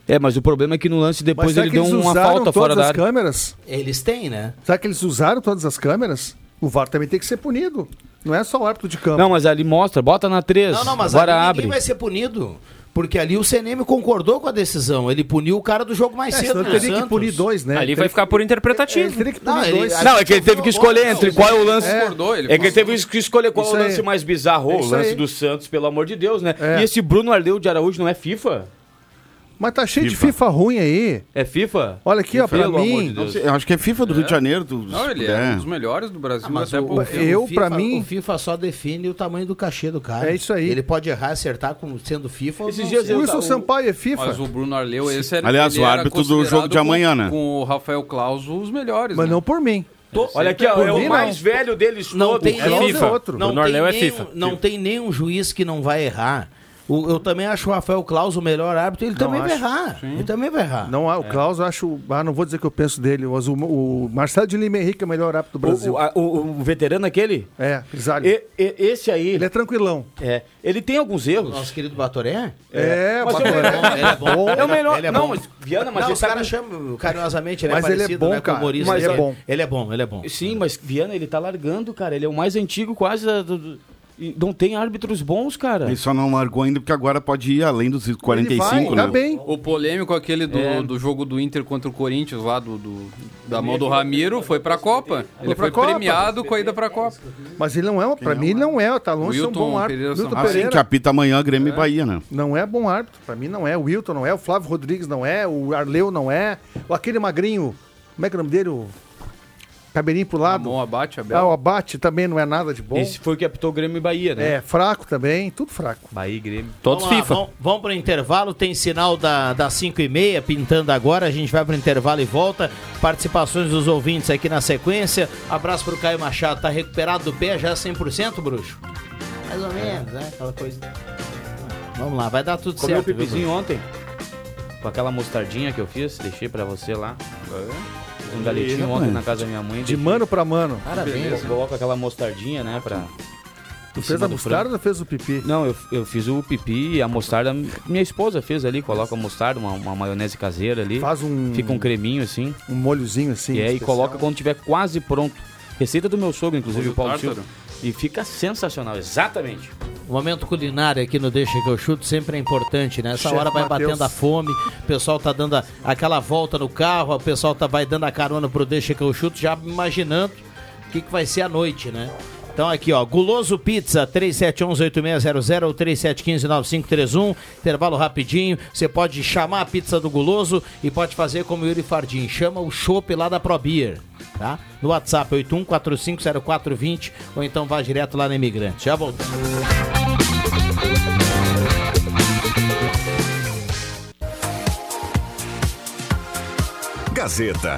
É, mas o problema é que no lance depois ele deu uma falta fora todas da as área. câmeras? Eles têm, né? Será que eles usaram todas as câmeras? O VAR também tem que ser punido. Não é só o árbitro de campo. Não, mas ali mostra, bota na 3. Não, não, mas agora ali abre. ninguém vai ser punido. Porque ali o CNM concordou com a decisão. Ele puniu o cara do jogo mais É, cedo. ele teria que punir dois, né? ali Ele vai ficar por interpretativo. Ele que Não, punir ele- Não, é que ele teve que escolher entre qual é o lance. É. Concordou, ele É que ele teve que escolher qual é o lance mais bizarro. É o lance aí. do Santos, pelo amor de Deus, né? É. E esse Bruno Ardeu de Araújo não é FIFA? Mas tá cheio de FIFA. FIFA ruim aí. É FIFA? Olha aqui, ó, pra mim. de. Eu acho que é FIFA do Rio de Janeiro. Do, Não, ele é. é um dos melhores do Brasil. Mas até o, pouco o- eu, o FIFA, pra mim- O FIFA só define o tamanho do cachê do cara. É isso aí. Ele pode errar, acertar como sendo FIFA ou Esses não dias eu- Wilson o- Sampaio é FIFA. Mas o Bruno Arleu, esse era Aliás, o árbitro do jogo de amanhã, com, né? Com o Rafael Claus, os melhores. Mas né? não por mim. Olha aqui, ó, é o não. mais velho deles Não todos. tem É nenhum, FIFA. outro. Não, Bruno tem Arleu é nenhum- FIFA. não tem nenhum juiz que não vai errar. O- eu também acho o Rafael Claus o melhor árbitro. Ele também vai acho. errar. Ele também vai errar. Não, o Klaus, eu acho. Ah, não vou dizer que eu penso dele, mas o, o Marcelo de Lima Henrique é o melhor árbitro do Brasil. O, o, a- o- o veterano aquele? É. E- e- esse aí, Ele é tranquilão. é, ele tem alguns erros. Nosso querido Batoré? É, Mas Batoré. eu- Ele é bom. É o melhor. Ele é não, bom. mas Viana, mas não, ele os tá caras com- chamam carinhosamente, ele Mas é ele é bom, né, com o cara. Mas ele é bom. Ele é bom, ele é bom. Sim, mas Viana, ele tá largando, cara. Ele é o mais antigo quase do- e não tem árbitros bons, cara. Ele só não largou ainda porque agora pode ir além dos 45, Ele vai, né? tá bem. O polêmico aquele do, É. do jogo do Inter contra o Corinthians lá do, do- da mão do Ramiro foi pra Copa. Ele foi Copa. premiado com a ida pra Copa. Mas ele não é, pra mim ele não é, tá longe de ser um bom árbitro. Pereira Wilton. Assim que apita amanhã Grêmio e Bahia, né? não é bom árbitro. Pra mim não é. O Wilton não é, o Flávio Rodrigues não é, o Arleu não é, o aquele magrinho, como é que é o nome dele? O cabelinho pro lado. Ramon Abate, Ah, Abel. o abate também não é nada de bom. Esse foi o que apitou Grêmio e Bahia, né? É, fraco também, tudo fraco. Bahia e Grêmio. Todos vamos lá, FIFA. Vamos, vamos pro intervalo, tem sinal da, das 5 e meia pintando agora. A gente vai pro intervalo e volta. Participações dos ouvintes aqui na sequência. Abraço pro Caio Machado, tá recuperado do pé já 100%, bruxo? Mais ou menos, né? Aquela coisa. Vamos lá, vai dar tudo Comeu o certo. viu, pipizinho bruxo? ontem? Com aquela mostardinha que eu fiz, deixei pra você lá. Um galetinho ontem na casa da minha mãe. De mano pra mano. Parabéns. Coloco aquela mostardinha, né, pra... Tu fez a mostarda ou fez o pipi? Não, eu, eu fiz o pipi e a mostarda. Minha esposa fez ali, coloca a mostarda, uma, uma maionese caseira ali. Faz um, Fica um creminho assim. um molhozinho assim. e aí especial. coloca quando tiver quase pronto. Receita do meu sogro, inclusive, Molho o Paulo. Silva. E fica sensacional, exatamente. O momento culinário aqui no Deixa que eu chuto sempre é importante, né? Essa Chefe hora vai Mateus. batendo a fome, o pessoal tá dando a- aquela volta no carro, o pessoal tá, vai dando a carona pro Deixa que eu chuto, já imaginando o que, que vai ser a noite, né? Então aqui, ó, Guloso Pizza, 3711-8600 ou 3715-9531, intervalo rapidinho, você pode chamar a pizza do Guloso e pode fazer como o Yuri Fardim, chama o chopp lá da ProBeer, tá? No WhatsApp, 81450420 ou então vá direto lá na Imigrante. Já voltamos. Gazeta,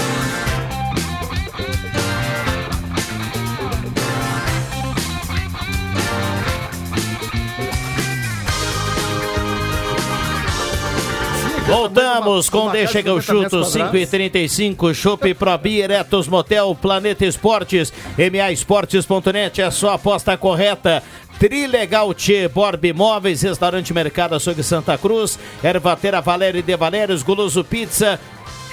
Voltamos com Uma Deixa que eu de 50 chuto, metros 5 e 35 Chopp Pro Beer, Etos Motel, Planeta Esportes, MAEsportes.net, é a sua aposta correta. Trilegal Tchê, Borb Imóveis, Restaurante Mercado Açougue Santa Cruz, Ervatera Valério de Valérios, Guloso Pizza,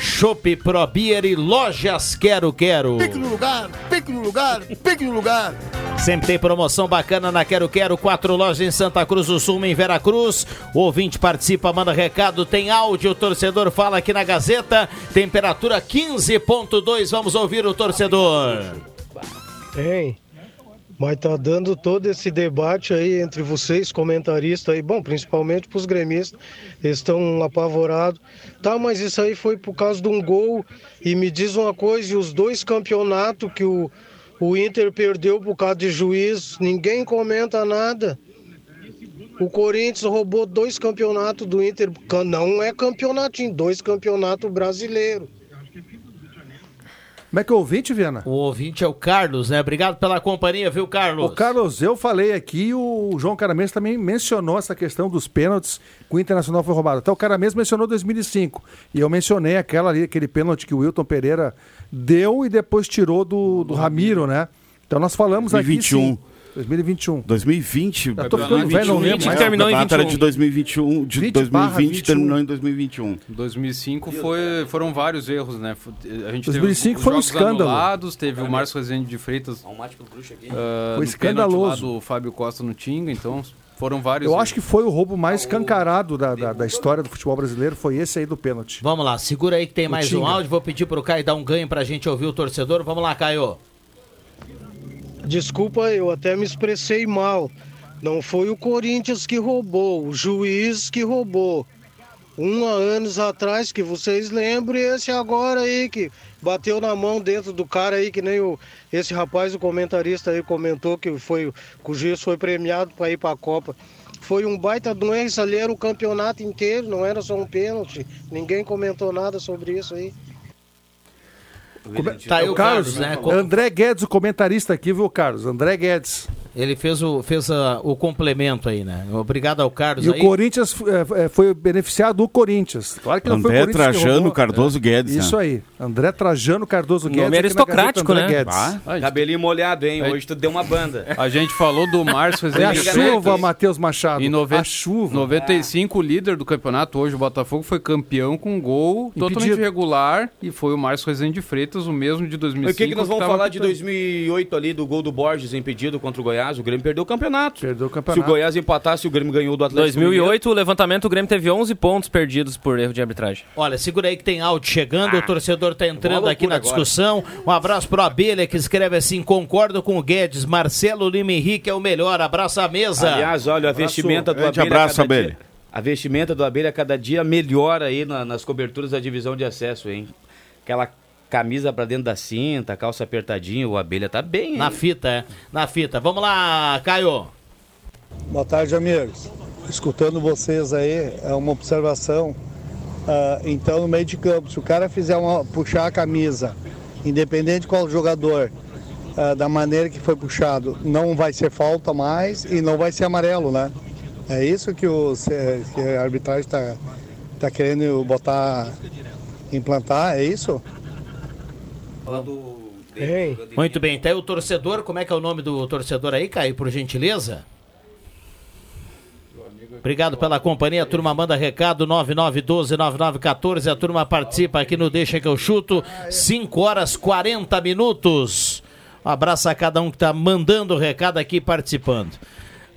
Chopp Pro Beer e Lojas Quero Quero. Pique no lugar, pique no lugar, pique no lugar. Sempre tem promoção bacana na Quero Quero, quatro lojas em Santa Cruz do Sul, uma em Veracruz. O ouvinte participa, manda recado, tem áudio, o torcedor fala aqui na Gazeta. Temperatura 15.2, vamos ouvir o torcedor. Tem. Mas tá dando todo esse debate aí entre vocês, comentaristas aí, bom, principalmente pros gremistas, eles estão apavorados. Tá, mas isso aí foi por causa de um gol. E me diz uma coisa, e os dois campeonatos que o, o Inter perdeu por causa de juiz, ninguém comenta nada. O Corinthians roubou dois campeonatos do Inter, não é campeonatinho, dois campeonatos brasileiros. Como é que é o ouvinte, Viana? O ouvinte é o Carlos, né? Obrigado pela companhia, viu, Carlos? Ô, Carlos, eu falei aqui, o João Caramês também mencionou essa questão dos pênaltis que o Internacional foi roubado. Até o Caramês mencionou 2005. E eu mencionei aquela ali, aquele pênalti que o Wilton Pereira deu e depois tirou do, do Ramiro, né? Então nós falamos 2021. aqui. Sim, 2021. 2020. Já tô ficando velho, não lembro mais. terminou em campeonato era 21. de 2021, de 20 2020 barra 21. terminou em 2021. 2005 foi, foram vários erros, né? A gente 2005 teve os foi um jogos escândalo. anulados, teve o Márcio Rezende de Freitas. Um mate pro bruxo aqui. ah, Foi no escandaloso. pênalti lá do Fábio Costa no Tinga, então Foram vários. Eu acho que foi o roubo mais escancarado da, da, da história do futebol brasileiro, foi esse aí do pênalti. Vamos lá, segura aí que tem O mais um Tinga. áudio. Vou pedir pro Caio dar um ganho pra gente ouvir o torcedor. Vamos lá, Caio. Desculpa, eu até me expressei mal. Não foi o Corinthians que roubou, o juiz que roubou. Um há anos atrás, que vocês lembram, e esse agora aí que bateu na mão dentro do cara aí, que nem o, esse rapaz, o comentarista aí comentou que foi que o juiz foi premiado para ir para a Copa. Foi um baita isso ali era o campeonato inteiro, não era só um pênalti. Ninguém comentou nada sobre isso aí. Tá aí o Carlos, né? Co- André Guedes, o comentarista aqui, viu, Carlos? André Guedes. Ele fez o, fez a- o complemento aí, né? Obrigado ao Carlos E aí. o Corinthians é, é, foi beneficiado o Corinthians. Claro que não foi o André Corinthians Trajano roubou. Cardoso Guedes, né? Isso aí. André Trajano Cardoso Guedes. Nome aristocrático, né? André Guedes. Ah, cabelinho molhado, hein? Hoje tu deu uma banda. A gente falou do Márcio É a chuva, Matheus Machado. Em. A chuva. 95, o líder do campeonato hoje, o Botafogo, foi campeão com um gol totalmente Impedido. irregular e foi o Márcio Rezende Freitas, o mesmo de 2005. Mas o que, que nós vamos falar de apitando. 2008 ali, do gol do Borges impedido contra o Goiás? O Grêmio perdeu o campeonato. Perdeu o Se o campeonato. Goiás empatasse, o Grêmio ganhou do Atlético 2008, o levantamento, o Grêmio teve 11 pontos perdidos por erro de arbitragem. Olha, segura aí que tem áudio chegando, o torcedor tá entrando aqui na agora. discussão. Um abraço pro Abelha que escreve assim: concordo com o Guedes, Marcelo Lima Henrique é o melhor. Abraço à mesa. Aliás, olha, a vestimenta do Abelha. abraço, dia- Abelha. a vestimenta do Abelha cada dia melhora aí na- nas coberturas da divisão de acesso, hein? Aquela camisa pra dentro da cinta, calça apertadinha, o Abelha tá bem, hein? Na fita, é. Na fita. Vamos lá, Caio. Boa tarde, amigos. Escutando vocês aí, é uma observação. Ah, então, no meio de campo, se o cara fizer uma, puxar a camisa, independente de qual jogador, ah, da maneira que foi puxado, não vai ser falta mais e não vai ser amarelo, né? É isso que, o, que a arbitragem está tá querendo botar, implantar, é isso? Muito bem, tá aí o torcedor. Como é que é o nome do torcedor aí, Caio, por gentileza? Obrigado pela companhia, a turma manda recado 9912-9914, a turma participa aqui no Deixa que eu chuto, 5 horas 40 minutos. Um abraço a cada um que está mandando recado aqui e participando.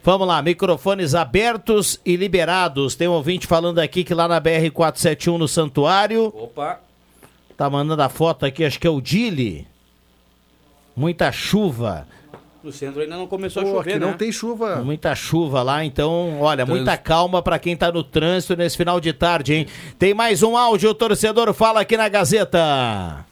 Vamos lá, microfones abertos e liberados. Tem um ouvinte falando aqui que lá na BR-471 no Santuário, Opa! Tá mandando a foto aqui, acho que é o Dili. Muita chuva. No centro ainda não começou Pô, a chover, aqui né? não tem chuva. Muita chuva lá, então, olha, Trans- muita calma pra quem tá no trânsito nesse final de tarde, hein? Tem mais um áudio, o torcedor fala aqui na Gazeta.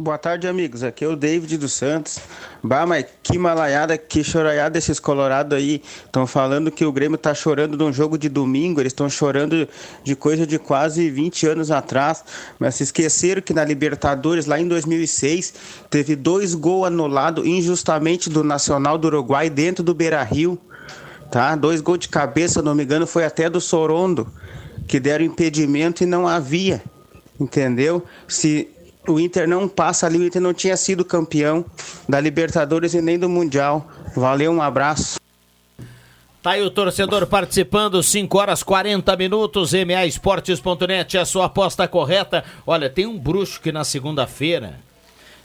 Boa tarde, amigos. Aqui é o David dos Santos. Bah, mas que malaiada, que choraiada esses colorados aí. Estão falando que o Grêmio tá chorando de um jogo de domingo. Eles estão chorando de coisa de quase 20 anos atrás. Mas se esqueceram que na Libertadores, lá em 2006, teve dois gols anulados injustamente do Nacional do Uruguai dentro do Beira-Rio. Tá? Dois gols de cabeça, não me engano, foi até do Sorondo, que deram impedimento e não havia. Entendeu? Se o Inter não passa ali, o Inter não tinha sido campeão da Libertadores e nem do Mundial. Valeu, um abraço. Tá aí o torcedor participando, 5 horas 40 minutos, maesportes.net, a sua aposta correta. Olha, tem um bruxo que na segunda-feira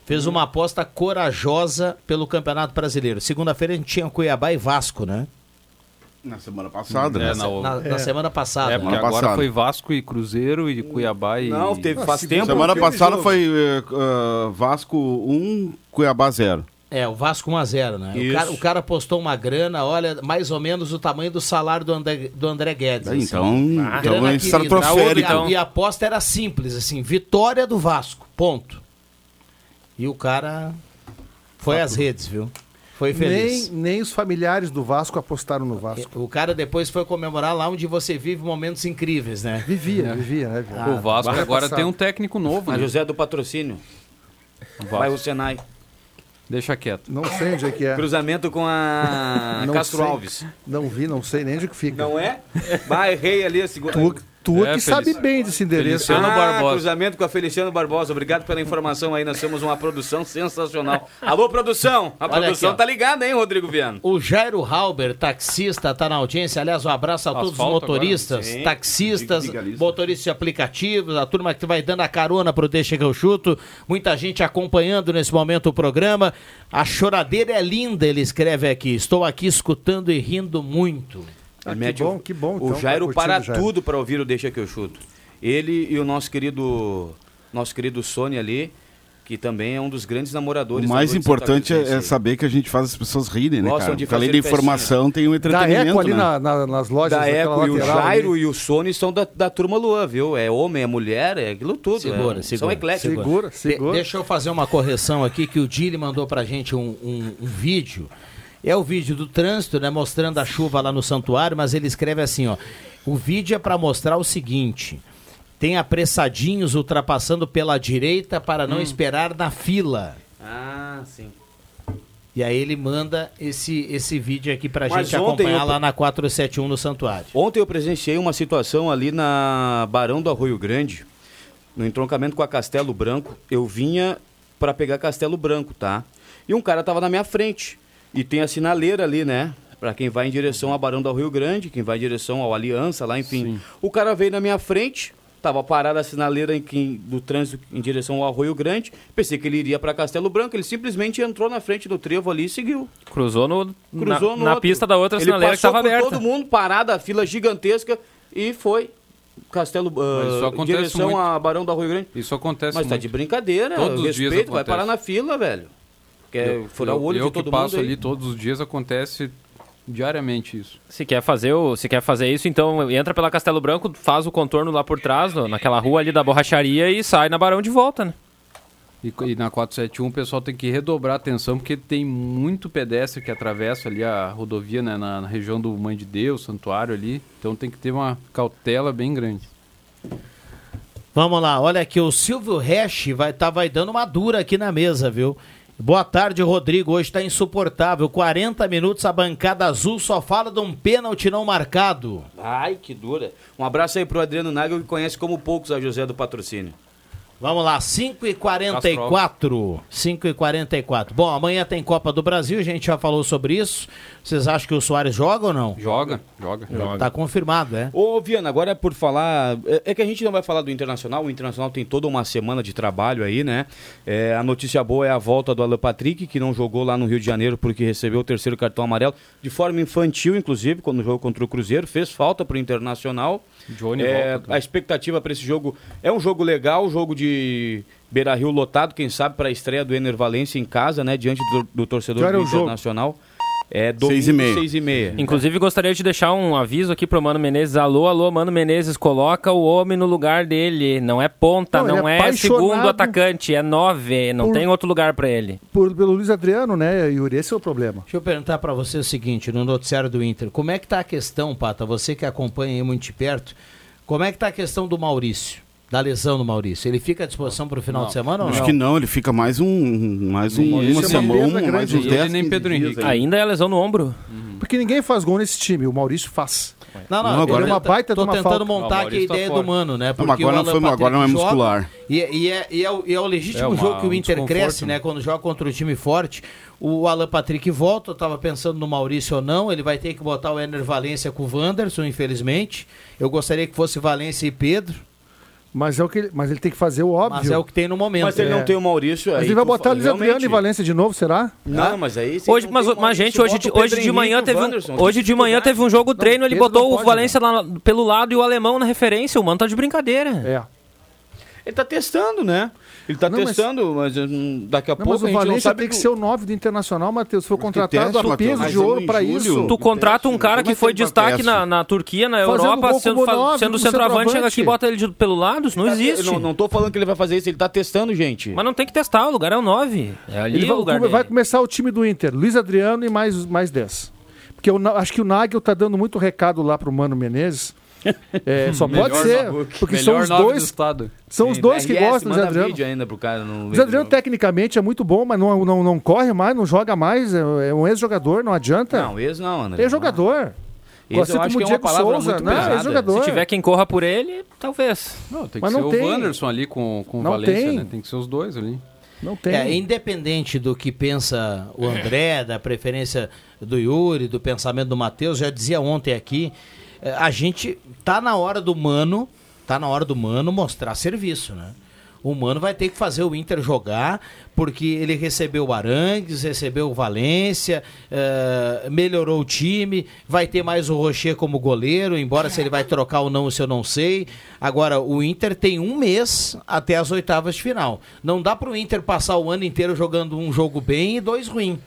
fez uma aposta corajosa pelo Campeonato Brasileiro. Segunda-feira a gente tinha Cuiabá e Vasco, né? Na semana passada, É, né? na, Na, na semana passada. é, porque né? agora passada. foi Vasco e Cruzeiro e Cuiabá e. Não, teve faz tempo. Semana passada jogo. foi ah, Vasco 1, Cuiabá 0. É, o Vasco 1x0, né? O cara, o cara postou uma grana, olha, mais ou menos o tamanho do salário do André, do André Guedes. assim. Então, Ah, então grana é querida. estratosférico. E a- E a aposta era simples, assim, vitória do Vasco, ponto. E o cara foi às redes, viu? Foi feliz. Nem, nem os familiares do Vasco apostaram no Vasco. O cara depois foi comemorar lá onde você vive momentos incríveis, né? Vivia, vivia, né? Ah, o Vasco agora passar. tem um técnico novo. A Né? José do Patrocínio. Vai o Senai. Deixa quieto. Não sei onde é que é. Cruzamento com a Não Castro sei. Alves. Não vi, não sei nem onde que fica. Não é? Vai, errei ali a segunda. Tu, Tu É, que sabe bem desse endereço. ah, cruzamento com a Feliciano Barbosa. Obrigado pela informação aí. Nós temos uma produção sensacional. Alô, produção. A Olha produção aqui, tá ligada, hein, Rodrigo Viano? O Jairo Halber, taxista, tá na audiência. Aliás, um abraço a todos os Asfalto motoristas, agora? Taxistas, Diga- diga- motoristas de aplicativos, a turma que vai dando a carona pro Deixa que eu chuto. Muita gente acompanhando nesse momento o programa. A choradeira é linda, ele escreve aqui. Estou aqui escutando e rindo muito. Ele mete o- O Jairo para tudo para ouvir o Deixa que eu chuto. Ele e o nosso querido nosso querido Sônia ali, que também é um dos grandes namoradores. O da mais importante é, é saber que a gente faz as pessoas rirem, né, Gostam cara? de Porque além da informação, tem um entretenimento, Eco ali né? na- na- nas lojas. Da Eco e o Jairo ali. e o Sony são da, da turma Luan, viu? É homem, é mulher, é aquilo tudo. Segura, é, segura. São ecléticos. De- deixa eu fazer uma correção aqui, que o Dili mandou pra gente um, um- um vídeo. É o vídeo do trânsito, né? Mostrando a chuva lá no santuário, mas ele escreve assim, ó. O vídeo é pra mostrar o seguinte. Tem apressadinhos ultrapassando pela direita para não Hum. esperar na fila. Ah, sim. E aí ele manda esse, esse vídeo aqui pra Mas gente acompanhar eu- lá na 471 no santuário. Ontem eu presenciei uma situação ali na Barão do Arroio Grande, no entroncamento com a Castelo Branco. Eu vinha para pegar Castelo Branco, tá? E um cara tava na minha frente. E tem a sinaleira ali, né? Para quem vai em direção a Barão do Arroio Grande, quem vai em direção ao Aliança, lá, enfim. O cara veio na minha frente, tava parada a sinaleira em do trânsito em direção ao Arroio Grande. Pensei que ele iria para Castelo Branco, ele simplesmente entrou na frente do trevo ali e seguiu. Cruzou, no, Cruzou na, no na pista da outra Ele sinaleira que estava aberta. todo mundo, parada, a fila gigantesca e foi. Castelo, acontece direção muito. a Barão do Arroio Grande. Isso acontece Mas tá muito. de brincadeira, Todos os dias respeito, vai acontece. parar na fila, velho. Quer Eu- furar eu- o olho eu de todo que mundo passo aí. ali todos os dias acontece diariamente isso. Se quer fazer o, se quer fazer isso, então entra pela Castelo Branco, faz o contorno lá por trás, no- naquela rua ali da borracharia e sai na Barão de volta, né? E, e na 471 o pessoal tem que redobrar a atenção porque tem muito pedestre que atravessa ali a rodovia né, na, na região do Mãe de Deus, Santuário ali. Então tem que ter uma cautela bem grande. Vamos lá, olha aqui, o Silvio Resch vai tá vai dando uma dura aqui na mesa, viu? Boa tarde, Rodrigo. Hoje tá insuportável. 40 minutos, a bancada azul só fala de um pênalti não marcado. Ai, que dura. Um abraço aí pro Adriano Nagel, que conhece como poucos a José do Patrocínio. Vamos lá, 5 e 44 5 e 44 Bom, amanhã tem Copa do Brasil, a gente já falou sobre isso. Vocês acham que o Soares joga ou não? Joga, joga. Tá confirmado, é? Ô, Viana, agora é por falar. É, é que a gente não vai falar do Internacional. O Internacional tem toda uma semana de trabalho aí, né? É, a notícia boa é a volta do Alan Patrick, que não jogou lá no Rio de Janeiro porque recebeu o terceiro cartão amarelo, de forma infantil, inclusive, quando jogou contra o Cruzeiro. Fez falta pro Internacional. Johnny É, volta também. a expectativa para esse jogo é um jogo legal, jogo de Beira Rio lotado, quem sabe para a estreia do Ener Valência em casa, né? Diante do, do torcedor do o jogo? É domingo, Seis e meia. seis e meia. Inclusive, gostaria de deixar um aviso aqui pro Mano Menezes. Alô, alô, Mano Menezes, coloca o homem no lugar dele. Não é ponta, Não, não, é é, segundo atacante, é nove. Não por- tem outro lugar pra ele. Por, pelo Luiz Adriano, né, Yuri? Esse é o problema. Deixa eu perguntar pra você o seguinte, no noticiário do Inter, como é que tá a questão, Pata, você que acompanha aí muito de perto, como é que tá a questão do Maurício? Da lesão do Maurício? Ele fica à disposição pro final Não. de semana ou Acho não? que não, ele fica mais um. Mais um, Maurício é uma uma semana, perda um, mais uns Ele 10 nem 15 Pedro Henrique. aí. Ainda é a lesão no ombro. Porque ninguém faz gol nesse time, o Maurício faz. Não, não, Não, agora é uma tô- baita de tô uma tentando falta. montar Não, o aqui a tá ideia do fora. Mano, né? Não, Porque mas agora o não foi- Patrick agora não é muscular. E, e é, e, é, o- e é o legítimo É uma- jogo que o um Inter desconforto, cresce, né? né? Quando joga contra um time forte. O Alan Patrick volta, eu tava pensando no Maurício ou não. Ele vai ter que botar o Ener Valência com o Wanderson, infelizmente. Eu gostaria que fosse Valência e Pedro. Mas, é o que ele, mas ele tem que fazer o óbvio. Mas é o que tem no momento. Mas ele É. não tem o Maurício Mas aí ele vai botar Luiz Adriano realmente. e Valência de novo, será? Não, mas aí Hoje, não mas, mas gente, Maurício, hoje, bota de, hoje de manhã teve um, hoje tem de manhã teve um jogo treino, ele Pedro botou não o pode Valência lá pelo lado e o alemão na referência. O Mano tá de brincadeira. É. Ele tá testando, né? Ele tá Não, mas- testando, mas, hum, daqui a Não, pouco mas o a gente não Valência sabe tem que do- ser o 9 do Internacional, Matheus. Se for contratado, teste, Matheus. peso Mas de ouro julho, isso. Tu contrata um cara é que foi que destaque na, na Turquia, na Fazendo Europa, sendo, nove, sendo centroavante, chega aqui e bota ele de- pelo lado. Isso não Tá- existe. Não, não tô falando que ele vai fazer isso, ele tá testando, gente. Mas não tem que testar, o lugar é o 9. É ali Ele o vai, lugar vai dele. começar o time do Inter, Luiz Adriano e mais, mais 10. Porque eu acho que o Nagel tá dando muito recado lá pro Mano Menezes. É, só pode ser, porque Melhor são os do dois, estado. são os Sim, dois que RS, gostam do Adriano. vídeo ainda pro cara não Luiz Adriano tecnicamente é muito bom, mas não, não, não corre mais, não joga mais, é, é um ex-jogador, não adianta. Não, ex não, André. é jogador. Assim eu acho que o é uma Diego palavra Souza, muito né? pesada. Ex-jogador. Se tiver quem corra por ele, talvez. Não, tem que Mas ser não o tem. Wanderson ali com, com o Não Valência, tem. né? Tem que ser os dois ali. Não É, independente do que pensa o André, da preferência do Yuri, do pensamento do Matheus, já dizia ontem aqui, a gente tá na hora do Mano, tá na hora do Mano mostrar serviço, né? O Mano vai ter que fazer o Inter jogar, porque ele recebeu o Arangues, recebeu o Valência, eh, melhorou o time, vai ter mais o Rocher como goleiro, embora se ele vai trocar ou não, isso eu não sei. Agora, o Inter tem um mês até as oitavas de final. Não dá pro Inter passar o ano inteiro jogando um jogo bem e dois ruim.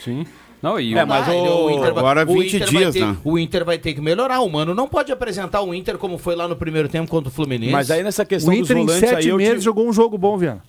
Sim. Não, e Não o- dá, ele- vai- agora o 20 Inter dias, vai ter, né? O Inter vai ter que melhorar. O Mano não pode apresentar o Inter como foi lá no primeiro tempo contra o Fluminense. Mas aí nessa O questão dos Inter em volantes sete aí eu meses te- jogou um jogo bom, Viana.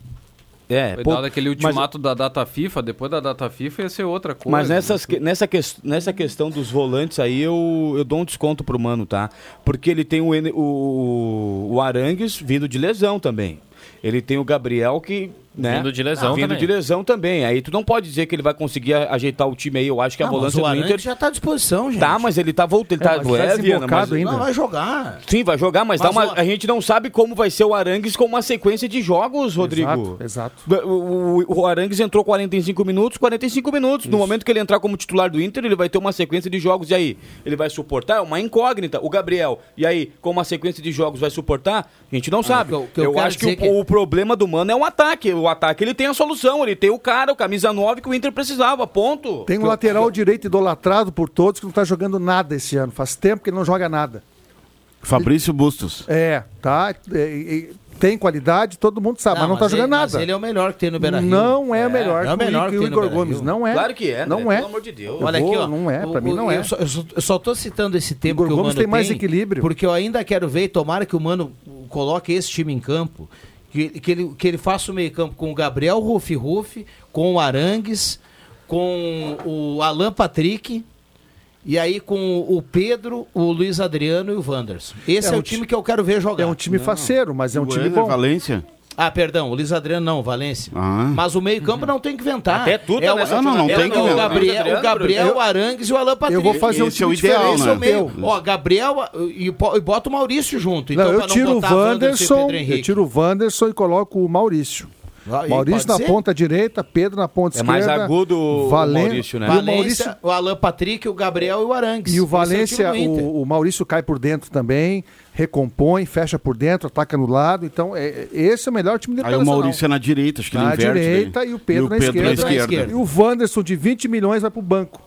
É, Foi pô, dado aquele mas- ultimato da data FIFA, depois da data FIFA ia ser outra coisa. Mas nessas, que- nessa, ques- nessa questão dos volantes aí, eu, eu dou um desconto pro Mano, tá? Porque ele tem o, o, o Arangues vindo de lesão também. Ele tem o Gabriel que. Né? Vindo de lesão Vindo também. de lesão também. Aí tu não pode dizer que ele vai conseguir ajeitar o time aí. Eu acho que a Ah, mas volância do Inter. já tá à disposição, gente. Tá, mas ele tá voltando. Ele É, tá, mas tá é, Viana, desembocado mas- ainda. Não, vai jogar. Sim, vai jogar, mas, Mas dá uma- o- a gente não sabe como vai ser o Arangues com uma sequência de jogos, Rodrigo. Exato, O, o, o Arangues entrou 45 minutos, 45 minutos. No momento que ele entrar como titular do Inter, ele vai ter uma sequência de jogos. E aí? Ele vai suportar? É uma incógnita. O Gabriel, e aí, com uma sequência de jogos, vai suportar? A gente não sabe. que eu- que eu eu acho que o, dizer que- o problema do Mano é o ataque. O ataque ele tem a solução. Ele tem o cara, o camisa 9 que o Inter precisava. Ponto. Tem um lateral direito idolatrado por todos que não tá jogando nada esse ano. Faz tempo que ele não joga nada. Fabrício Bustos. É, tá? É, é, tem qualidade, todo mundo sabe, mas não tá ele- jogando mas nada. ele é o melhor que tem no Beira-Rio. Não é, o melhor é o que o melhor que que o Igor. Gomes. Não é. Claro que é, Não né? é. Pelo amor de Deus. Olha Eu aqui, vou, ó. não é, pra o- mim o- não é. Eu só, eu só- tô citando esse tempo Igor que o Gomes Mano tem mais equilíbrio. Porque eu ainda quero ver, e tomara que o Mano coloque esse time em campo, que, que, ele, que ele faça o meio campo com o Gabriel Rufi Rufi, com o Arangues, com o Alan Patrick, e aí com o Pedro, o Luiz Adriano e o Wanderson. Esse é, É um o time que eu quero ver jogar. É um time faceiro, mas é um O time Ender bom. Valência. Ah, perdão, o Luiz Adriano não, o Valência. Ah. Mas o meio-campo não tem que inventar. Até tu tá é o, nessa Não, não, não é tem o que inventar. Gabriel, o Gabriel, Eu- o Arangues e o Alan Patrick. Eu vou fazer um Esse é o time ideal, né? Meio. meu. Ó, Gabriel e, po- e bota o Maurício junto. Então, Não, eu pra tiro o Wanderson e eu tiro o Wanderson e coloco o Maurício. Ah, e Maurício na ser? ponta direita, Pedro na ponta É esquerda. mais agudo o Valen- Maurício, né? E o Valência, Maurício o Alan Patrick, o Gabriel e o Arangues. E o é Valência, Inter. o, o Maurício cai por dentro também, recompõe, fecha por dentro, ataca no lado. Então, é, é- esse é o melhor time do Aí o. Maurício é na direita, acho que ele na inverte. direita daí. e o Pedro, na, Pedro esquerda. E o Wanderson de 20 milhões vai pro banco.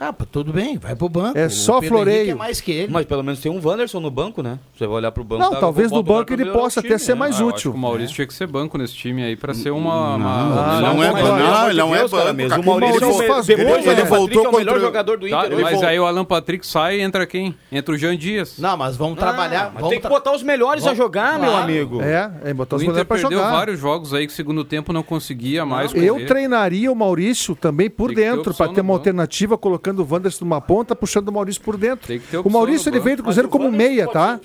Ah, tudo bem, vai pro banco. É só Henrique floreio. é mais que ele. Mas pelo menos tem um Wanderson no banco, né? Você vai olhar pro banco. Não, tá, talvez no banco pra ele possa até ser né? mais Ah, útil. que o Maurício tinha que ser banco nesse time aí pra ser uma. Não, uma- ele uma- não é banco, não, ele não é banco. mesmo. O Maurício, Maurício é o- faz depois ele né? voltou é o melhor contra- jogador do Tá, Inter. Ele mas aí o Alan Patrick sai e entra quem? Entra o Jean Dias. Não, mas vamos trabalhar. Mas tem que botar os melhores a jogar, meu amigo. É, é botar O os Inter goleiros pra perdeu jogar. vários jogos aí que segundo tempo não conseguia mais Eu treinaria o Maurício também por dentro, para ter uma alternativa, colocando o Wanderson numa ponta, puxando o Maurício por dentro. Tem que ter O Maurício ele veio do. Cruzeiro como meia, tá?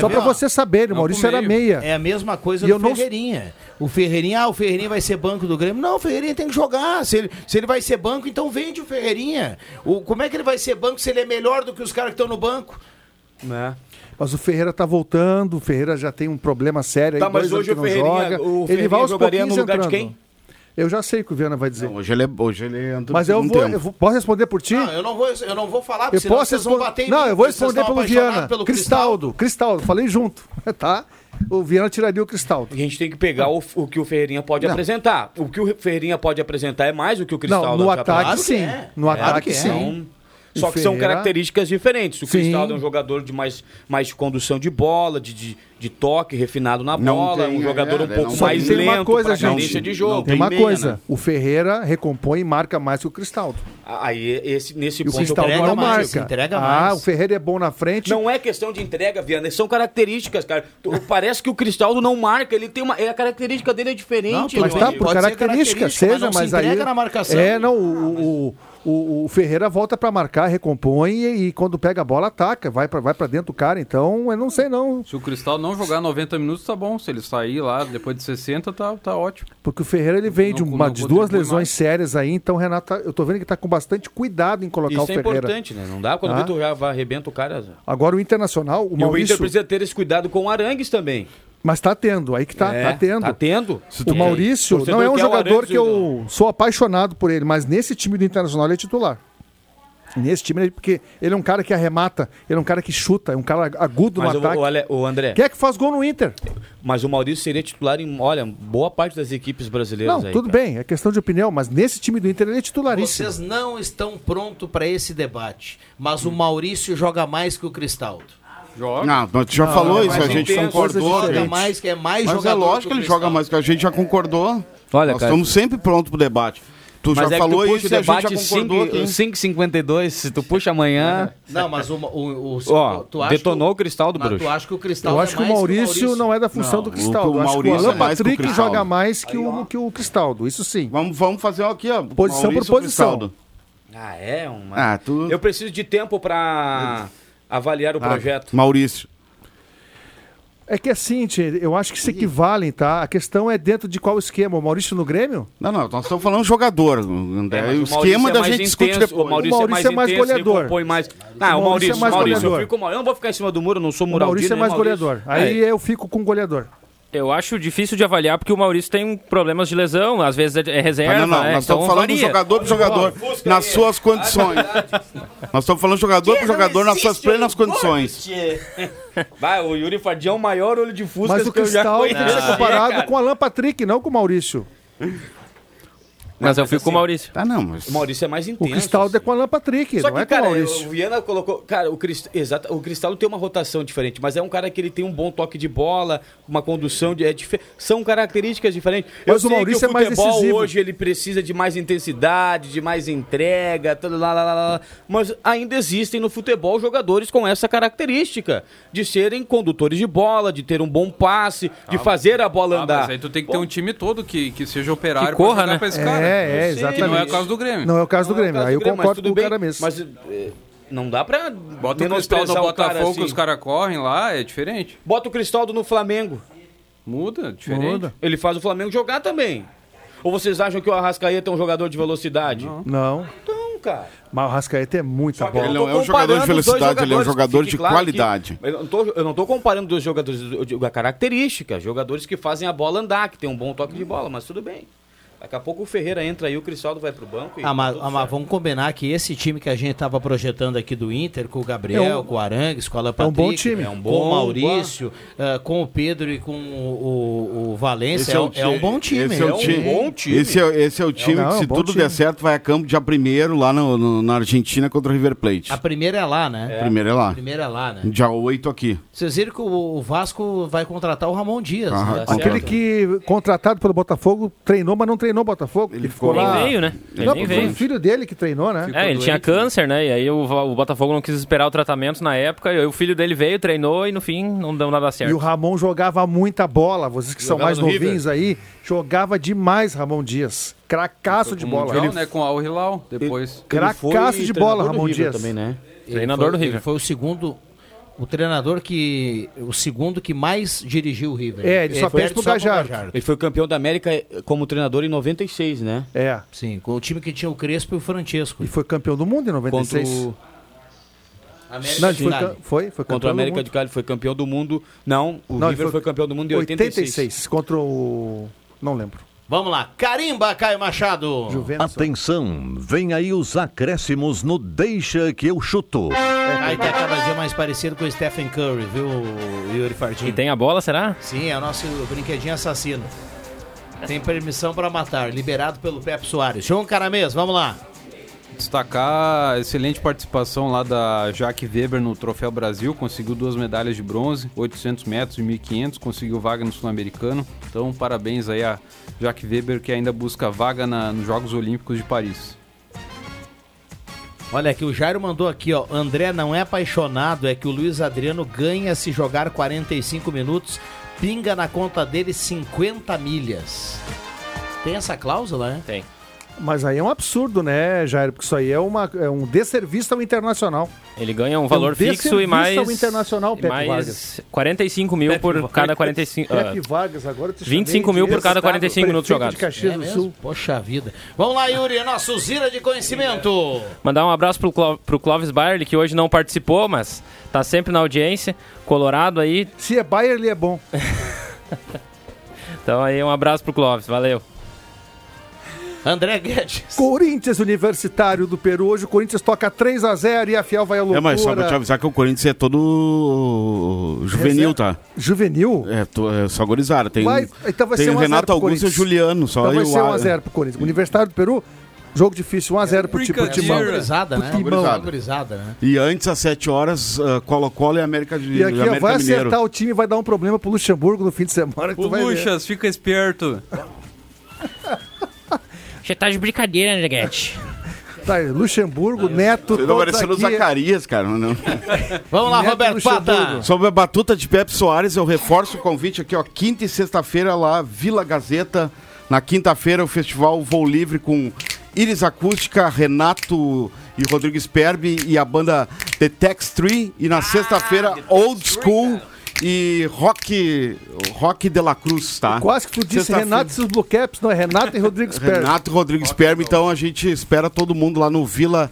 Só para você saber, o Maurício era meia. É a mesma coisa E do eu não- Ferreirinha. O Ferreirinha, ah, o Ferreirinha vai ser banco do Grêmio. Não, o Ferreirinha tem que jogar. Se ele, se ele vai ser banco, então vende o Ferreirinha. O, como é que ele vai ser banco se ele é melhor do que os caras que estão no banco? Né? Mas o Ferreira tá voltando, o Ferreira já tem um problema sério aí, Tá, mas dois anos hoje o não Ferreirinha- joga. o ele Ferreirinha vai aos jogaria no lugar de entrando. quem? Eu já sei o que o Viana vai dizer. Não, hoje ele é, hoje ele entra Mas eu vou, tempo. eu vou- posso responder por ti? Não, eu não vou, eu não vou falar, porque Eu posso vocês vão responder. bater em Não, mim, eu vou responder pelo Viana. pelo Cristaldo, Cristaldo, falei junto, tá? O Viana tiraria o Cristaldo. A gente tem que pegar o, o que o Ferreirinha pode Não. apresentar. O que o Ferreirinha pode apresentar é mais do que o Cristaldo Não, no ataque sim. é. No ataque que é. sim. Então, só O que são características diferentes. O Sim. Cristaldo é um jogador de mais, mais condução de bola, de, de, de toque refinado na Não bola, tem, um jogador é, um né, pouco não mais tem uma lento coisa, pra gente. de jogo. Não Tem uma meia, coisa, né? o Ferreira recompõe e marca mais que o Cristaldo. Aí, esse, nesse E o ponto, eu Cristaldo entrega não mais, marca. entrega ah, mais. o Ferreira é bom na frente. Não é questão de entrega, Viana, são características, cara. Parece que o Cristaldo não marca, ele tem uma. é, A característica dele é diferente. Não, Mas tá, por característica, característica, mas seja, se mas aí. entrega na marcação. É, não, o, o, o, o Ferreira volta pra marcar, recompõe e, e quando pega a bola ataca, vai pra vai para dentro do cara. Então, eu não sei não. Se o Cristal não jogar 90 minutos, tá bom. Se ele sair lá depois de 60, tá, tá ótimo. Porque o Ferreira ele vem de, Não- uma, não de duas lesões mais. sérias aí, então o Renato, tá- eu tô vendo que tá com bastante cuidado em colocar Isso o é Ferreira. importante, né? Não dá quando Ah. o Vitor já vai arrebenta o cara. Agora o Internacional, o e o Maurício, Inter precisa ter esse cuidado com o Arangues também. Mas tá tendo, aí que tá, É, tá tendo. tá tendo. O Maurício não é um jogador que eu sou apaixonado por ele, mas nesse time do Internacional ele é titular. Nesse time, ele- porque ele é um cara que arremata, ele é um cara que chuta, é um cara agudo Mas no o, ataque. o, Ale- o André. Quem é que faz gol no Inter? Mas o Maurício seria titular em, olha, boa parte das equipes brasileiras Não, aí. tudo cara. bem, é questão de opinião, mas nesse time do Inter ele é titularíssimo. Vocês não estão prontos para esse debate, mas o Maurício joga mais que o Cristaldo. Joga. Não, mas tu já falou é isso, a gente intenso, concordou. joga gente. mais, que é mais Mas é lógico que que o ele joga mais, que a gente já concordou. Olha, Nós cara- estamos sempre prontos pro debate. Tu Mas já é falou que tu isso puxa e o a gente já debate concordou aqui. 5,52, se tu puxa amanhã... Não, mas o, o, o Ó, tu acha detonou que o Cristaldo, mas Bruxo. Tu acha que o Cristaldo Eu acho é que o Maurício, não é da função Não, do o- Cristaldo. o que o Maurício Alan é mais que o Patrick Cristaldo. joga mais que o, que o Cristaldo, isso sim. Vamos, vamos fazer aqui, ó. Posição por Maurício posição. Ah, é? Uma... Ah, tu... Eu preciso de tempo pra avaliar o Ah, projeto. Maurício. É que assim, Tchê, eu acho que se equivalem, tá? A questão é dentro de qual esquema? O Maurício no Grêmio? Não, não, nós estamos falando jogador. André. É, mas o Maurício esquema é da gente discute intenso, depois. O Maurício, O Maurício é mais, é mais intenso, goleador. mais. Ah, o O Maurício é mais Maurício, goleador. eu fico. Eu não vou ficar em cima do muro, eu não sou O Muraldino. Maurício é né, mais goleador. Aí eu fico com goleador. Eu acho difícil de avaliar porque o Maurício tem problemas de lesão, às vezes é reserva. Ah, não, não, né? nós então estamos falando do varia. jogador pro jogador nas suas condições. Nós estamos falando jogador pro jogador nas suas plenas condições. Vai, o Yuri Fardião é o maior olho de fusca Mas o que eu já Cristal conheci. que ser comparado com o Alan Patrick, não com o Maurício. Mas eu fico com o Maurício. Ah, não, mas... O Maurício é mais O intenso. Cristaldo é com o Alan Patrick, Só não que, é com o cara, Maurício. o Viana colocou. Cara, o, Crist... Exato, o Cristaldo tem uma rotação diferente, mas é um cara que ele tem um bom toque de bola, uma condução de. É dife- São características diferentes. Mas Eu o sei Maurício que é o mais futebol decisivo. hoje ele precisa de mais intensidade, de mais entrega, tudo lá, lá, lá, lá. mas ainda existem no futebol jogadores com essa característica de serem condutores de bola, de ter um bom passe, de fazer a bola Ah, andar. mas aí tu tem que ter um time todo que, que seja operário Que corra, pra jogar né? pra esse cara. É, é, Eu sei, exatamente. Que não é o caso do Grêmio. Não é o caso do Não é Grêmio. caso Aí eu do Grêmio, mas concordo com o bem, cara mesmo. Mas eh, não dá pra Bota o Cristaldo no Botafogo assim. os caras correm lá, é diferente. Bota o Cristaldo no Flamengo. Muda, diferente. Muda. Ele faz o Flamengo jogar também. Ou vocês acham que o Arrascaeta é um jogador de velocidade? Não. Então, cara. Mas o Rascaeta é muita Só eu bola. Ele não é um jogador de velocidade, ele é um jogador de claro qualidade. que- eu, não tô, eu não tô comparando dois jogadores, eu digo a característica. Jogadores que fazem a bola andar, que tem um bom toque de bola, mas tudo bem. Daqui a pouco o Ferreira entra aí, o Cristaldo vai pro banco. E Ah, mas, ah, mas vamos combinar que esse time que a gente estava projetando aqui do Inter, com o Gabriel, É um- com o Arangues, com o Alan é um Patrick, bom time. com É um o bom- Maurício, ah, com o Pedro e com o, o, o Valência, Esse é, um- é um bom time. Esse é, o um time. bom time. Esse é, esse é o time Não, que, é um se tudo time. der certo, vai a campo dia primeiro lá no, no- na Argentina contra o River Plate. A primeira é lá, né? Primeiro é lá. A primeira é lá, né? Dia 8 aqui. Vocês viram que o, o Vasco vai contratar o Ramon Dias. Ah, né? Tá Aquele certo. que, contratado pelo Botafogo, treinou, mas não treinou o Botafogo. Ele ficou Nem lá. veio, né? Ele Não, nem foi veio. o filho dele que treinou, né? É, ele tinha câncer, né? E aí o, o Botafogo não quis esperar o tratamento na época. E aí o filho dele veio, treinou e no fim não deu nada certo. E o Ramon jogava muita bola. Vocês que são Jogava mais no novinhos aí, jogava demais Ramon Dias. Cracaço de bola. Mundial, Ele- né, com o Al Hilal, depois. Cracaço de bola, Ramon River Dias. também, né? Ele Treinador foi- do River. Ele foi o segundo, o treinador que. O segundo que mais dirigiu o River. É, ele só perde pro só Gajardo. Ele foi campeão da América eh, como treinador em 96, né? É. Sim, com o time que tinha o Crespo e o Francesco. E foi campeão do mundo em Contra 96. o, América Não, ele de foi, foi, foi campeão contra o do América de Cali, foi campeão do mundo. Não, o Não, ele River foi... campeão do mundo em 86. contra o... Não lembro. Vamos lá, carimba, Caio Machado. Juventus. Atenção, vem aí os acréscimos no Deixa que eu chuto. Aí tá cada dia mais parecido com o Stephen Curry, viu, Yuri Fardinho? E tem a bola, será? Sim, é o nosso brinquedinho assassino. Tem permissão para matar, liberado pelo Pepe Soares. João Caramês, vamos lá. Destacar a excelente participação lá da Jaque Weber no Troféu Brasil, conseguiu duas medalhas de bronze, 800 metros e 1500, conseguiu vaga no Sul-Americano. Então, parabéns aí a Jaque Weber que ainda busca vaga na- nos Jogos Olímpicos de Paris. Olha aqui, o Jairo mandou aqui, ó. André não é apaixonado, é que o Luiz Adriano ganha se jogar 45 minutos, pinga na conta dele 50 milhas. Tem essa cláusula, né? Tem. Mas aí é um absurdo, né, Jair? Porque isso aí é, uma, é um desserviço ao internacional. Ele ganha um É um valor fixo e desserviço mais. ao Internacional, e Pepe mais Vargas. 45 mil Pepe por Vargas. cada 45. ah, Pepe Vargas, agora te chamei 25 mil por cada estado 45 minutos jogados. de Caxias É do mesmo? Sul. Poxa vida. Vamos lá, Yuri, nosso Zira de conhecimento. Mandar um abraço pro, Cló- pro Clóvis Bayer, que hoje não participou, mas tá sempre na audiência. Colorado aí. Se é Bayer, ele é bom. Então aí um abraço pro Clóvis, valeu. André Guedes. Corinthians Universitário do Peru. Hoje o Corinthians toca 3 a 0 e a Fiel vai à loucura. É, mas só pra te avisar que o Corinthians é todo juvenil, tá? Juvenil? É, tô- é só gorizada. Tem, Vai- então vai tem ser 1 a 0 Renato Augusto e o. Juliano. Só Então vai e o ser Ar- 1x0 pro Corinthians. Universitário do Peru, jogo difícil, 1x0 pro, tipo, pro Timão. Gurizada, né? Gurizada, né? E antes, às 7 horas, ah, Colo-Colo e América, de, E aqui América vai Mineiro. acertar o time e vai dar um problema pro Luxemburgo no fim de semana. Ver. Luxas, fica esperto. Você tá de brincadeira, André Guedes. Tá, aí, Luxemburgo, Neto, Você tá parecendo o aqui. Zacarias, cara. Não. Vamos lá, Neto Roberto Pata. Sobre a batuta de Pepe Soares, eu reforço o convite aqui, ó. Quinta e sexta-feira lá, Vila Gazeta. Na quinta-feira, o festival Voo Livre com Iris Acústica, Renato e Rodrigo Sperbi e a banda The Tex Tree. E na sexta-feira, Old School e Rock, Rock de la Cruz, tá? Quase que tu disse Renato e seus Blue Caps, não é Renato e Rodrigo Sperry. Renato e Rodrigo Sperma, então a gente espera todo mundo lá no Vila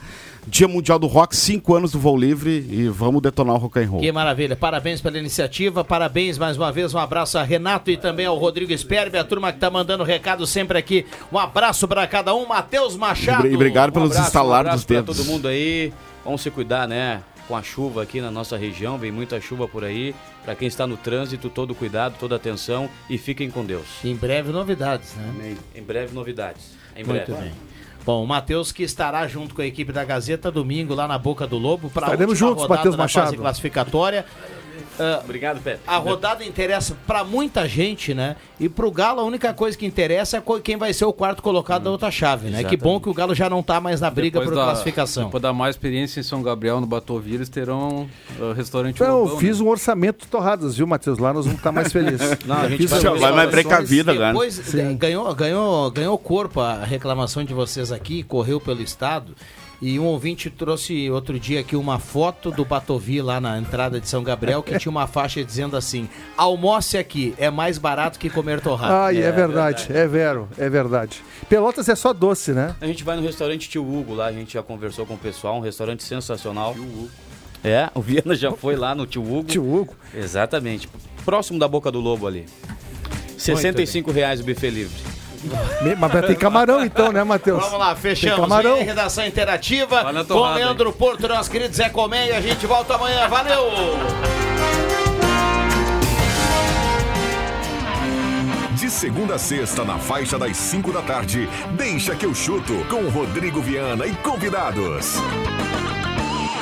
Dia Mundial do Rock, cinco anos do Voo Livre e vamos detonar o rock and roll. Que maravilha, parabéns pela iniciativa, parabéns mais uma vez, um abraço a Renato e também ao Rodrigo Sperbe, a turma que tá mandando recado sempre aqui. Um abraço pra cada um, Matheus Machado. E obrigado Um pelos abraço, instalar um abraço dos pra dedos. todo mundo aí. Vamos se cuidar, né? Com a chuva aqui na nossa região, vem muita chuva por aí. Para quem está no trânsito, todo cuidado, toda atenção e fiquem com Deus. Em breve novidades, né? Amém. Em breve novidades. Em Muito breve. bem. Bom, o Matheus que estará junto com a equipe da Gazeta domingo lá na Boca do Lobo para Estaremos juntos, rodada Matheus da fase Machado. classificatória. Ah, Obrigado, Pepe. a rodada interessa para muita gente, né? E pro Galo a única coisa que interessa é quem vai ser o quarto colocado da outra chave, né? Que bom que o Galo já não tá mais na briga Depois por da- classificação. Depois da mais experiência em São Gabriel, no Batovia, eles terão o restaurante eu Lobão, fiz né? um orçamento de torradas, viu, Matheus? Lá nós vamos estar mais felizes. Não, a gente vai- mais precavido agora. Depois eh, ganhou, ganhou, ganhou corpo a reclamação de vocês aqui, correu pelo estado. E um ouvinte trouxe outro dia aqui uma foto do Batovi lá na entrada de São Gabriel que tinha uma faixa dizendo assim: almoce aqui, é mais barato que comer torrado. Ai, é, verdade, é vero, é verdade. Pelotas é só doce, né? A gente vai no restaurante Tio Hugo lá, a gente já conversou com o pessoal, um restaurante sensacional. Tio Hugo. É, o Viana já foi lá no Tio Hugo. Tio Hugo. Exatamente. Próximo da Boca do Lobo ali. 65 reais o buffet livre. Me- Mas tem camarão então, né, Matheus? Vamos lá, Tem fechamos. camarão. Vem, redação interativa Vai com Leandro Porto, nosso querido Zé Colmeia. A gente volta amanhã. Valeu! De segunda a sexta, na faixa das 5 da tarde, deixa que eu chuto com Rodrigo Viana e convidados.